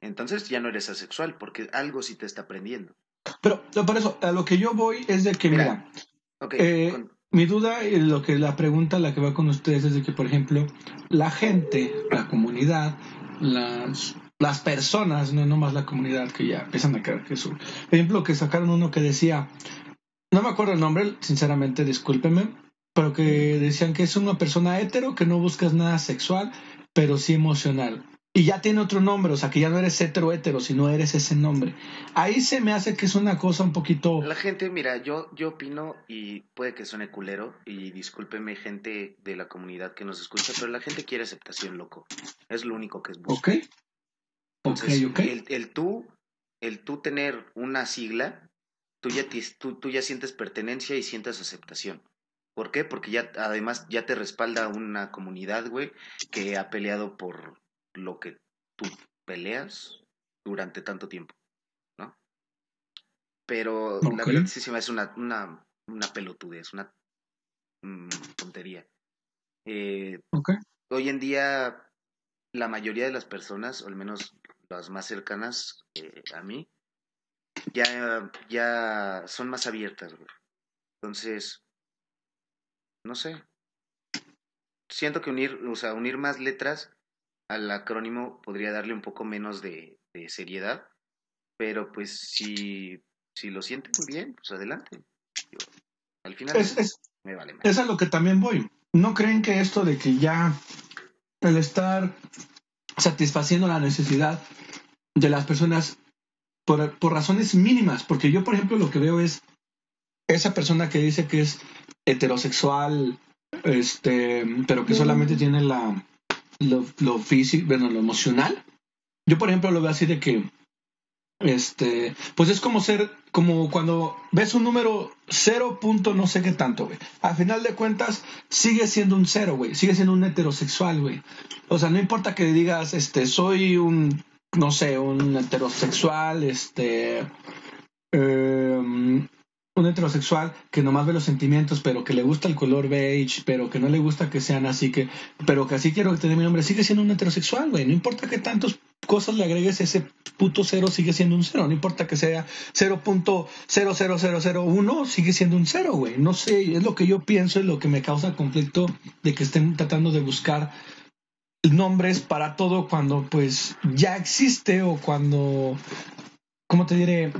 entonces ya no eres asexual porque algo sí te está prendiendo. Pero, por eso, a lo que yo voy es de que, Mira, mira, Ok, Eh, con- mi duda y lo que la pregunta la que va con ustedes es de que, por ejemplo, la gente, la comunidad, las, las personas, no nomás la comunidad que ya empiezan a creer que es un... Por ejemplo, que sacaron uno que decía, no me acuerdo el nombre, sinceramente, discúlpeme, pero que decían que es una persona hetero, que no buscas nada sexual, pero sí emocional. Y ya tiene otro nombre, o sea, que ya no eres hetero hetero, sino eres ese nombre. Ahí se me hace que es una cosa un poquito... La gente, mira, yo, yo opino y puede que suene culero y discúlpeme gente de la comunidad que nos escucha, pero la gente quiere aceptación, loco. Es lo único que es busca. ¿Ok? Ok, Entonces, ok. El, el tú, el tú tener una sigla, tú ya, tú, tú ya sientes pertenencia y sientes aceptación. ¿Por qué? Porque ya además ya te respalda una comunidad, güey, que ha peleado por lo que tú peleas durante tanto tiempo, ¿no? Pero la verdad sí se me hace una, una, una pelotudez, una mm, tontería. Eh, Ok. hoy en día la mayoría de las personas, o al menos las más cercanas eh, a mí, ya, ya son más abiertas, güey. Entonces, no sé. Siento que unir, o sea, unir más letras al acrónimo podría darle un poco menos de, de seriedad, pero pues si, si lo sienten muy bien, pues adelante. Yo, al final Es, es, me vale más. es a lo que también voy. ¿No creen que esto de que ya el estar satisfaciendo la necesidad de las personas por, por razones mínimas? Porque yo, por ejemplo, lo que veo es esa persona que dice que es heterosexual, este, pero que solamente tiene la lo, lo físico, bueno, lo emocional. Yo, por ejemplo, lo veo así de que este, pues es como ser, como cuando ves un número cero punto no sé qué tanto, güey. Al final de cuentas, sigue siendo un cero, güey. Sigue siendo un heterosexual, güey. O sea, no importa que digas, este, soy un, no sé, un heterosexual, este, eh, un heterosexual que nomás ve los sentimientos, pero que le gusta el color beige, pero que no le gusta que sean así, que, pero que así quiero que tenga mi nombre, sigue siendo un heterosexual, güey. No importa que tantas cosas le agregues, ese puto cero sigue siendo un cero. No importa que sea 0.00001, sigue siendo un cero, güey. No sé, es lo que yo pienso y lo que me causa conflicto de que estén tratando de buscar nombres para todo cuando pues ya existe o cuando, ¿cómo te diré?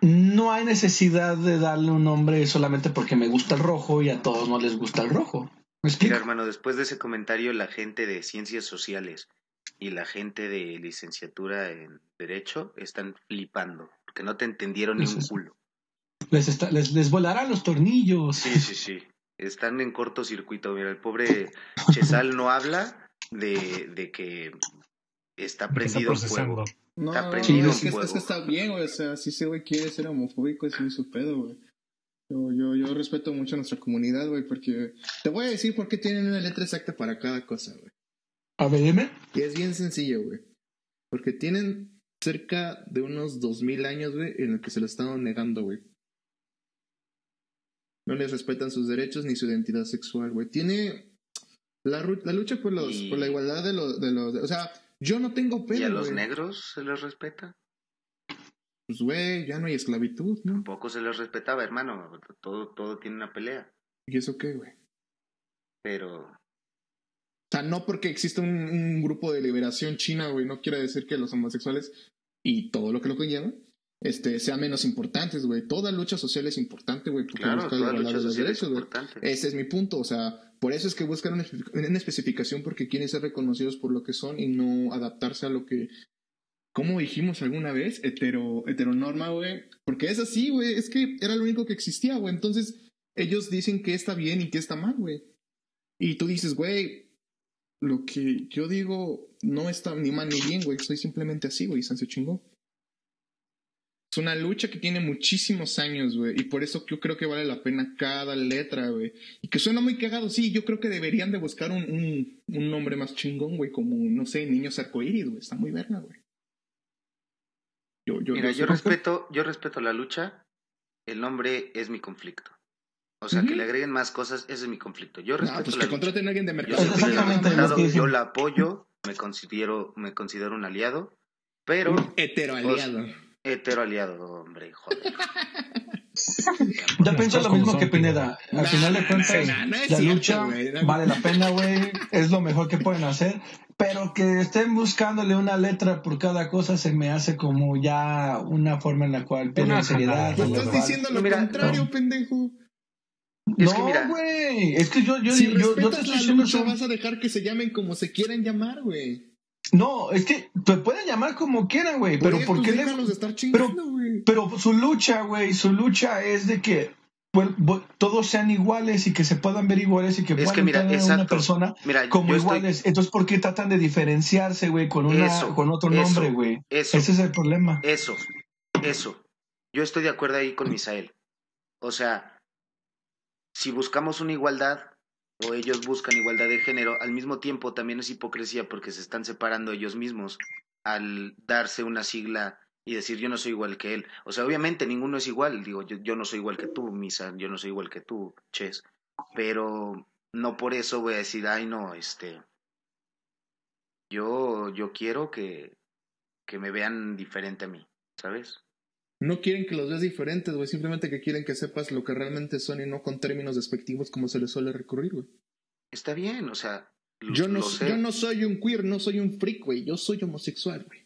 No hay necesidad de darle un nombre solamente porque me gusta el rojo y a todos no les gusta el rojo. ¿Me Mira, hermano, después de ese comentario, la gente de ciencias sociales y la gente de licenciatura en Derecho están flipando, porque no te entendieron ni Es un culo. Les, está- les, les volarán los tornillos. Sí, sí, sí. Están en cortocircuito. Mira, el pobre Chesal no habla de, de que está está prendido en fuego. procesando. No, Está no, prendido no, en es que, fuego. es que está bien, güey. O sea, si ese güey quiere ser homofóbico, es muy su pedo, güey. Yo, yo, yo respeto mucho a nuestra comunidad, güey, porque te voy a decir por qué tienen una letra exacta para cada cosa, güey. A ver, dime. Y es bien sencillo, güey. Porque tienen cerca de unos 2000 años, güey, en el que se lo están negando, güey. No les respetan sus derechos ni su identidad sexual, güey. Tiene la, la lucha por, los, Y- por la igualdad de los, de los... O sea, yo no tengo ¿Y pedo, a los güey. negros se les respeta? Pues, güey, ya no hay esclavitud, ¿no? Tampoco se les respetaba, hermano. Todo, todo tiene una pelea. ¿Y eso qué, güey? Pero O sea, no porque exista un, un grupo de liberación china, güey, no quiere decir que los homosexuales y todo lo que lo conlleva este, sean menos importantes, güey. Toda lucha social es importante, güey, porque claro, toda lucha de los social es derechos, güey. importante. Ese es mi punto, o sea, por eso es que buscan una, espe- una especificación porque quieren ser reconocidos por lo que son y no adaptarse a lo que, como dijimos alguna vez, hetero, heteronorma, güey. Porque es así, güey, es que era lo único que existía, güey. Entonces, ellos dicen que está bien y que está mal, güey. Y tú dices, güey, lo que yo digo no está ni mal ni bien, güey. Soy simplemente así, güey, y se chingó. Es una lucha que tiene muchísimos años, güey. Y por eso yo creo que vale la pena cada letra, güey. Y que suena muy cagado, sí. Yo creo que deberían de buscar un, un, un nombre más chingón, güey. Como, no sé, Niños Arcoíris, güey. Está muy verga, güey. Yo, yo, Mira, yo, respeto, yo respeto la lucha. El nombre es mi conflicto. O sea, que le agreguen más cosas, ese es mi conflicto. Yo respeto no, pues la que contraten a alguien de mercado. Yo, Exactamente, yo la apoyo, me considero, me considero un aliado, pero... Un heteroaliado. Heteroaliado, hombre, joder. Ya pienso lo mismo que Pineda. Al final de cuentas, la lucha vale la pena, güey. Es lo mejor que pueden hacer. Pero que estén buscándole una letra por cada cosa se me hace como ya una forma en la cual pierden seriedad. Estás diciendo lo contrario, pendejo. Es no, güey. Es que yo, yo, si yo, yo, te la lucha, vas a dejar que se llamen como se quieran llamar, güey. No, es que te pueden llamar como quieran, güey. Pero ¿por pues qué le... de estar chingando, pero, pero su lucha, güey, su lucha es de que pues, todos sean iguales y que se puedan ver iguales y que puedan que mira, tener a una persona como iguales. Entonces, ¿por qué tratan de diferenciarse, güey, con, una, con otro nombre, güey? Ese es el problema. Eso, eso. Yo estoy de acuerdo ahí con Misael. O sea, si buscamos una igualdad o ellos buscan igualdad de género, al mismo tiempo también es hipocresía porque se están separando ellos mismos al darse una sigla y decir yo no soy igual que él. O sea, obviamente ninguno es igual, digo, yo, yo no soy igual que tú, Misa, yo no soy igual que tú, Ches, pero no por eso voy a decir, ay no, este, yo, yo quiero que, que me vean diferente a mí, ¿sabes? No quieren que los veas diferentes, güey. Simplemente que quieren que sepas lo que realmente son y no con términos despectivos como se les suele recurrir, güey. Está bien, o sea. yo, no, yo no soy un queer, no soy un freak, güey. Yo soy homosexual, güey.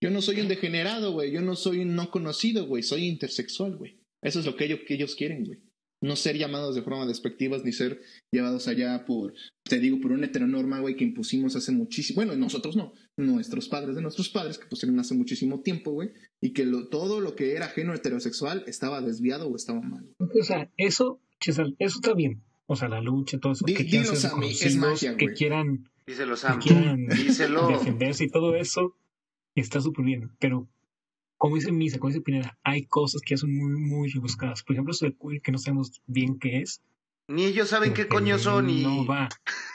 Yo no soy un degenerado, güey. Yo no soy un no conocido, güey. Soy intersexual, güey. Eso es lo que ellos, que ellos quieren, güey no ser llamados de forma despectivas ni ser llevados allá por, te digo, por una heteronorma, güey, que impusimos hace muchísimo, bueno, nosotros no, nuestros padres de nuestros padres que pusieron hace muchísimo tiempo, güey, y que lo, todo lo que era ajeno heterosexual estaba desviado o estaba mal. O sea, eso, César, eso está bien. O sea, la lucha, todo eso. que quieran a mí, es magia, Que quieran, Díselo, Que quieran defenderse y todo eso, está súper bien. Pero como dice Misa, como dice Pineda, hay cosas que son muy, muy rebuscadas. Por ejemplo, eso de queer que no sabemos bien qué es. Ni ellos saben qué coño son y... No va.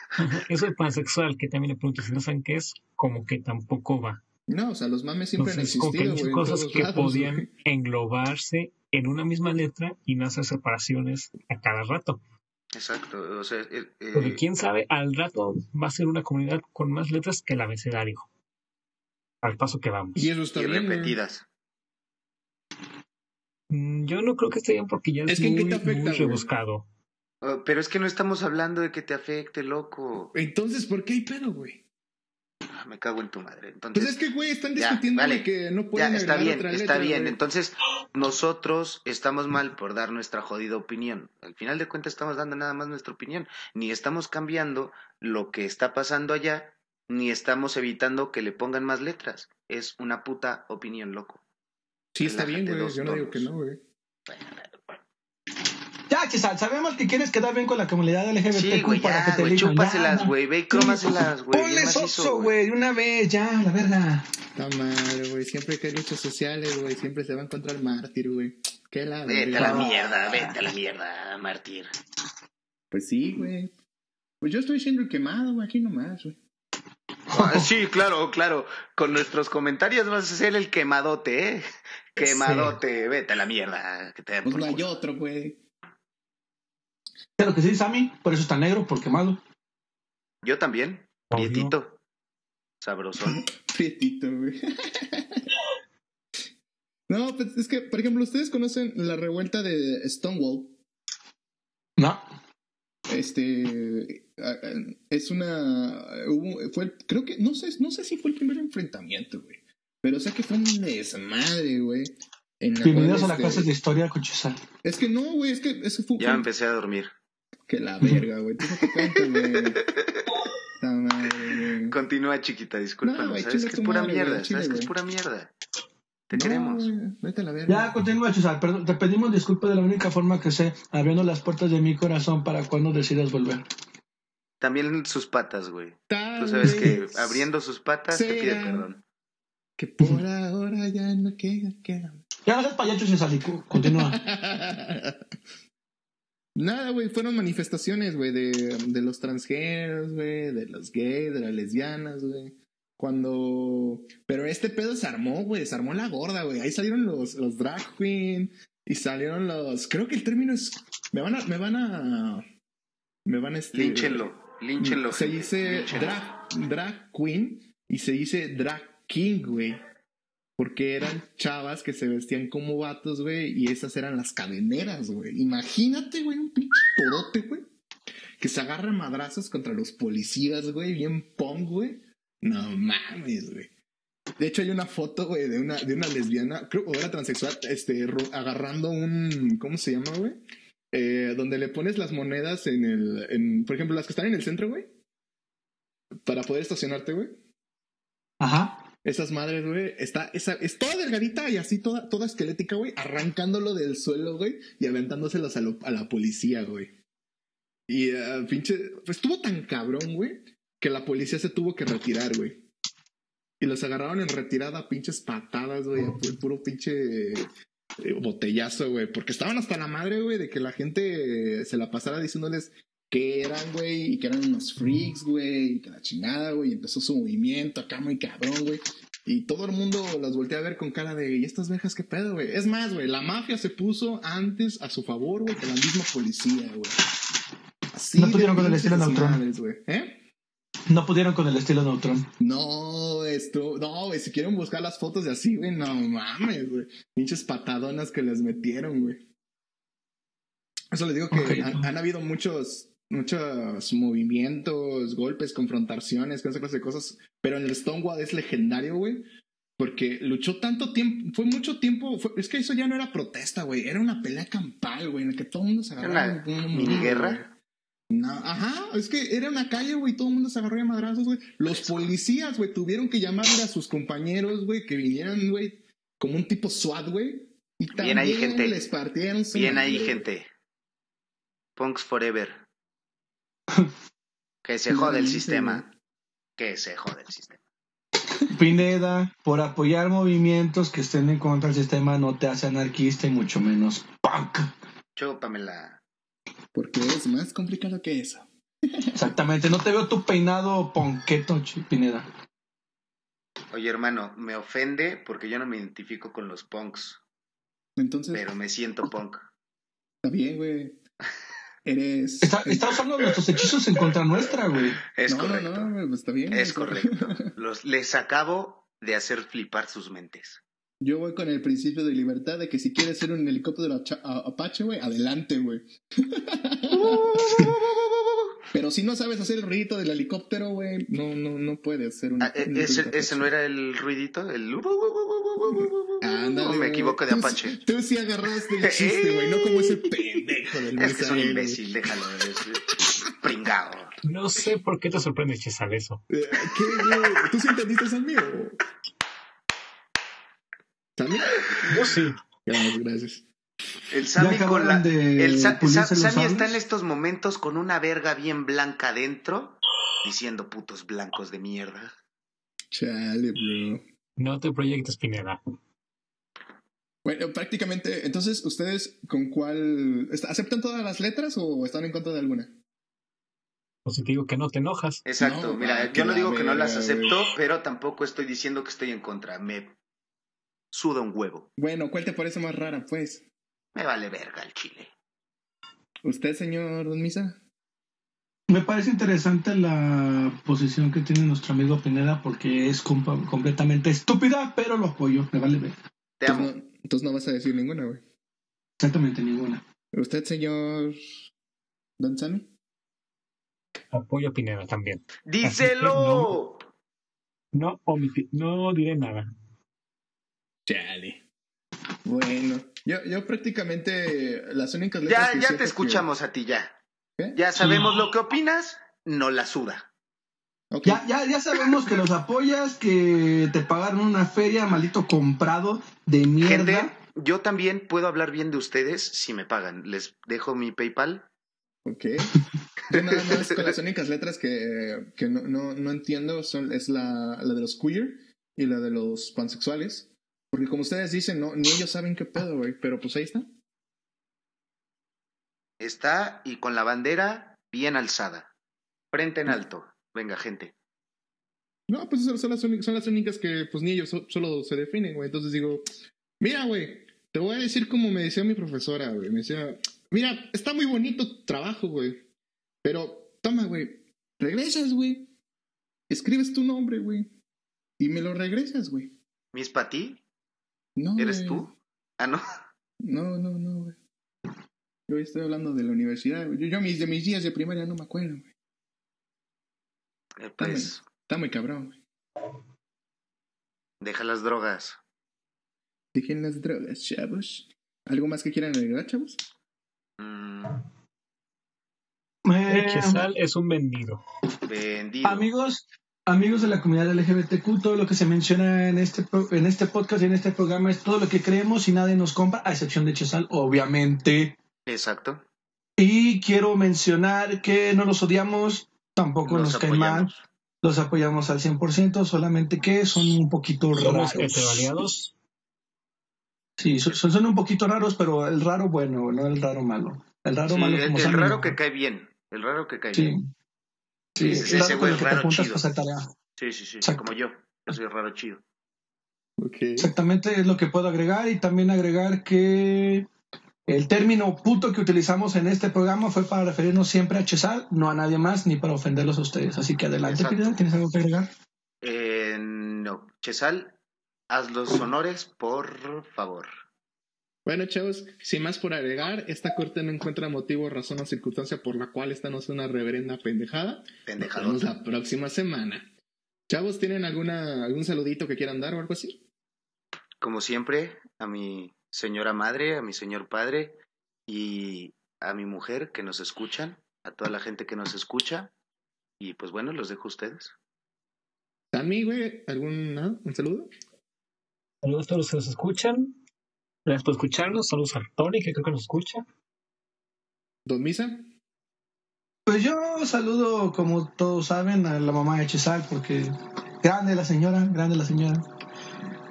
eso de pansexual, que también le pregunto, si no saben qué es, como que tampoco va. No, o sea, los mames siempre han existido, Como que hay cosas que podían englobarse en una misma letra y no hacer separaciones a cada rato. Exacto, o sea... Eh, Porque quién sabe, al rato va a ser una comunidad con más letras que el abecedario. Al paso que vamos. Y eso está y repetidas. Mm, yo no creo que esté bien porque ya es, muy, rebuscado. Oh, pero es que no estamos hablando de que te afecte, loco. Entonces, ¿por qué hay pedo, güey? Ah, me cago en tu madre. Entonces, pues es que, güey, están discutiendo de que no pueden ya, está bien, está bien. Entonces, nosotros estamos mal por dar nuestra jodida opinión. Al final de cuentas, estamos dando nada más nuestra opinión. Ni estamos cambiando lo que está pasando allá, ni estamos evitando que le pongan más letras. Es una puta opinión, loco. Sí, está bien, güey. Yo no digo que no, güey. Ya, Chisal, sabemos que quieres quedar bien con la comunidad LGBT sí, güey, para que te güey, chúpaselas, güey, ve y crómaselas, güey. Ponle soso, güey, una vez, ya, la verdad. Está madre, güey, siempre que hay luchas sociales, güey, siempre se va a encontrar mártir, güey. Qué la Vete a la mierda, vete a la mierda, mártir. Pues sí, güey. Pues yo estoy siendo el quemado, güey, aquí nomás, güey. Ah, sí, claro, claro. Con nuestros comentarios vas a ser el quemadote, ¿eh? Quemadote, vete a la mierda. Que te pues no hay otro, güey. Pero que sí, Sammy, por eso está negro, por quemado. Yo también, prietito. Sabroso. prietito, güey. no, pues es que, por ejemplo, ¿ustedes conocen la revuelta de Stonewall? No. Este es una fue creo que no sé no sé si fue el primer enfrentamiento, güey. Pero sé que fue un desmadre, güey. Bienvenidos a la clase de historia con Es que no, güey, es que eso fue. Ya empecé a dormir. Que la verga, güey. Tú no te cuentes, güey. Continúa, chiquita, disculpa. No, sabes que es pura mierda, sabes que es pura mierda. Te queremos. Vete a la verga. Ya, continúa, César. Perdón, te pedimos disculpas de la única forma que sé, abriendo las puertas de mi corazón para cuando decidas volver. También sus patas, güey. Tú sabes que abriendo sus patas te pide perdón. Que por ahora ya no queda, queda. Ya no seas payacho sin salico. Continúa. Nada, güey, fueron manifestaciones, güey, de, de los transgéneros, güey, de los gays, de las lesbianas, güey. Cuando... Pero este pedo se armó, güey, se armó la gorda, güey. Ahí salieron los, los drag queen y salieron los... Creo que el término es... Me van a... Me van a... Me van a... Este... Línchenlo, línchenlo. Se dice drag, drag queen y se dice drag king, güey. Porque eran chavas que se vestían como vatos, güey, y esas eran las cadeneras, güey. Imagínate, güey, un pinche torote, güey. Que se agarra madrazos contra los policías, güey, bien pong, güey. No mames, güey. De hecho, hay una foto, güey, de una, de una lesbiana, creo que era transexual, este, agarrando un. ¿Cómo se llama, güey? Eh, donde le pones las monedas en el. En, por ejemplo, las que están en el centro, güey. Para poder estacionarte, güey. Ajá. Esas madres, güey, está, esa, es toda delgadita y así toda, toda esquelética, güey, arrancándolo del suelo, güey, y aventándoselas a, a la policía, güey. Y uh, pinche, pues estuvo tan cabrón, güey, que la policía se tuvo que retirar, güey. Y los agarraron en retirada, pinches patadas, güey, puro pinche eh, botellazo, güey, porque estaban hasta la madre, güey, de que la gente se la pasara diciéndoles que eran, güey, y que eran unos freaks, güey, y que la chingada, güey, y empezó su movimiento acá muy cabrón, güey. Y todo el mundo las voltea a ver con cara de, ¿y estas vejas qué pedo, güey? Es más, güey, la mafia se puso antes a su favor, güey, que la misma policía, güey. Así no pudieron con el estilo Neutron. ¿Eh? No pudieron con el estilo Neutron. No, esto, no, güey, si quieren buscar las fotos de así, güey, no mames, güey. Pinches patadonas que les metieron, güey. Eso les digo que han, habido muchos muchos movimientos, golpes, confrontaciones, esa clase de cosas. Pero en el Stonewall es legendario, güey. Porque luchó tanto tiempo, fue mucho tiempo, es que eso ya no era protesta, güey, era una pelea campal, güey, en la que todo el mundo se agarraba. ¿Una mini guerra? No, ajá, es que era una calle, güey, todo el mundo se agarró a madrazos, güey. Los policías, güey, tuvieron que llamarle a sus compañeros, güey, que vinieran, güey, como un tipo SWAT, güey. Y también Bien ahí, gente. les partieron Bien ahí, gente. Punks Forever. Que se jode el sistema. Que se jode el sistema. Pineda, por apoyar movimientos que estén en contra del sistema no te hace anarquista y mucho menos punk. Chúpamela. Porque es más complicado que eso. Exactamente, no te veo tu peinado ponqueto, Pineda. Oye, hermano, me ofende porque yo no me identifico con los punks. Entonces. Pero me siento punk. Está bien, güey. Eres. Está, usando nuestros hechizos en contra nuestra, güey. Es correcto. No, no, pues está bien. Es correcto. Los, les acabo de hacer flipar sus mentes. Yo voy con el principio de libertad de que si quieres ser un helicóptero Apache, güey, adelante, güey. Pero si no sabes hacer el ruidito del helicóptero, güey, no, no, no puedes ser un. Ah, ese, ese, no era el ruidito? El. Ándale, me equivoco de Apache. Tú, sí agarraste el chiste, güey, no como ese pendejo del Es que es un imbécil, déjalo. pringado. No sé por qué te sorprende, Chesal, eso. Eh, ¿Qué, güey? ¿Tú sí entendiste eso mío? ¿También? Yo sí. Gracias, gracias. El Sammy con la. el Sammy está en estos momentos con una verga bien blanca adentro, diciendo putos blancos de mierda. Chale, bro. No te proyectes, Pineda. Bueno, prácticamente, entonces, ¿ustedes con cuál. ¿Aceptan todas las letras o están en contra de alguna? Pues te digo que no te enojas. Exacto, mira, yo no digo que no las acepto, pero tampoco estoy diciendo que estoy en contra. Me suda un huevo. Bueno, ¿cuál te parece más rara, pues? Me vale verga el chile. ¿Usted, señor Don Misa? Me parece interesante la posición que tiene nuestro amigo Pineda porque es completamente estúpida, pero lo apoyo, me vale verga. Te amo. Entonces no, vas a decir ninguna, güey. Exactamente ninguna. ¿Usted, señor Don Sammy? Apoyo a Pineda también. ¡Díselo! No, no, no diré nada. Chale. Bueno, yo, yo prácticamente las únicas letras Ya, ya te escuchamos a ti, ya. Ya sabemos lo que opinas, no la suda. Ya, ya, ya sabemos que los apoyas, que te pagaron una feria, maldito comprado de mierda. Gente, yo también puedo hablar bien de ustedes si me pagan. Les dejo mi PayPal. Ok. Yo nada más con las únicas letras que, que no, no, no, entiendo son, es la, la de los queer y la de los pansexuales. Porque como ustedes dicen, no, ni ellos saben qué pedo, güey. Pero pues ahí está. Está y con la bandera bien alzada. Frente en alto. Venga, gente. No, pues son, las, únicas, son las únicas que pues ni ellos solo se definen, güey. Entonces digo, mira, güey, te voy a decir como me decía mi profesora, güey. Me decía, mira, está muy bonito tu trabajo, güey. Pero, toma, güey, regresas, güey. Escribes tu nombre, güey. Y me lo regresas, güey. ¿Mis para ti? No. ¿Eres tú? Ah, no. No, no, no, güey. Yo estoy hablando de la universidad. Yo, yo mis, de mis días de primaria no me acuerdo, güey. Eh, pues. Está muy cabrón, güey. Deja las drogas. Dejen las drogas, chavos. ¿Algo más que quieran agregar, chavos? Mm, Eh, es un vendido. vendido. Amigos, amigos de la comunidad LGBTQ, todo lo que se menciona en este, en este podcast y en este programa es todo lo que creemos y nadie nos compra, a excepción de Chesal, obviamente. Exacto. Y quiero mencionar que no los odiamos, tampoco Los nos caen mal, apoyamos. los apoyamos al 100%, solamente que son un poquito Somos raros. heteroaliados. Sí, son, son un poquito raros, pero el raro bueno, no el raro malo. El raro Sí, malo el, como el saben, raro que cae bien. El raro que cae Sí. bien. Sí, Ese- el ese raro güey el chido. para hacer tarea. Sí, sí, sí. Exacto. Como yo. Yo soy raro chido. Exactamente es lo que puedo agregar y también agregar que el término puto que utilizamos en este programa fue para referirnos siempre a Chesal, no a nadie más ni para ofenderlos a ustedes. Así que adelante, ¿tienes algo que agregar? Eh, no. Chesal, haz los honores, por favor. Bueno, chavos, sin más por agregar, esta corte no encuentra motivo, razón o circunstancia por la cual esta no es una reverenda pendejada. Nos vemos la próxima semana. Chavos, ¿tienen alguna, algún saludito que quieran dar o algo así? Como siempre, a mi señora madre, a mi señor padre y a mi mujer que nos escuchan, a toda la gente que nos escucha. Y pues bueno, los dejo a ustedes. Sammy, güey, ¿algún nada? un saludo? Saludos a todos los que nos escuchan. Gracias por escucharnos. Saludos a Tony, que creo que nos escucha. ¿Don Misa? Pues yo saludo, como todos saben, a la mamá de Chesal porque grande la señora, grande la señora.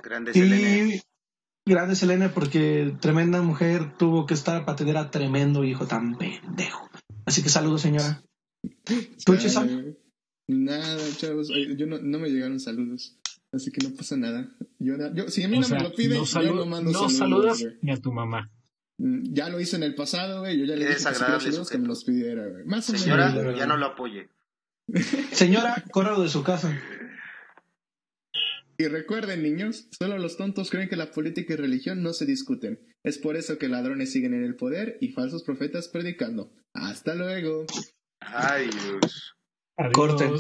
Grande Selene. Y grande Selena porque tremenda mujer tuvo que estar para tener a tremendo hijo tan pendejo. Así que saludos, señora. ¿Tú, Chesal? Eh, Nada, chavos. Yo no, no me llegaron saludos. Así que no pasa nada. Yo, yo- si a mí O no sea, me lo piden, no, yo no mando no saludos, saludas ni a tu mamá. Mm, Ya lo hice en el pasado, güey. Yo ya le dije que si quería desagradable saludos que me los pidiera, güey. Más o menos. Señora, de verdad. ya no lo apoye. Señora, córralo de su casa. Y recuerden, niños, solo los tontos creen que la política y religión no se discuten. Es por eso que ladrones siguen en el poder y falsos profetas predicando. Hasta luego. Ay, Dios. Adiós. Corten.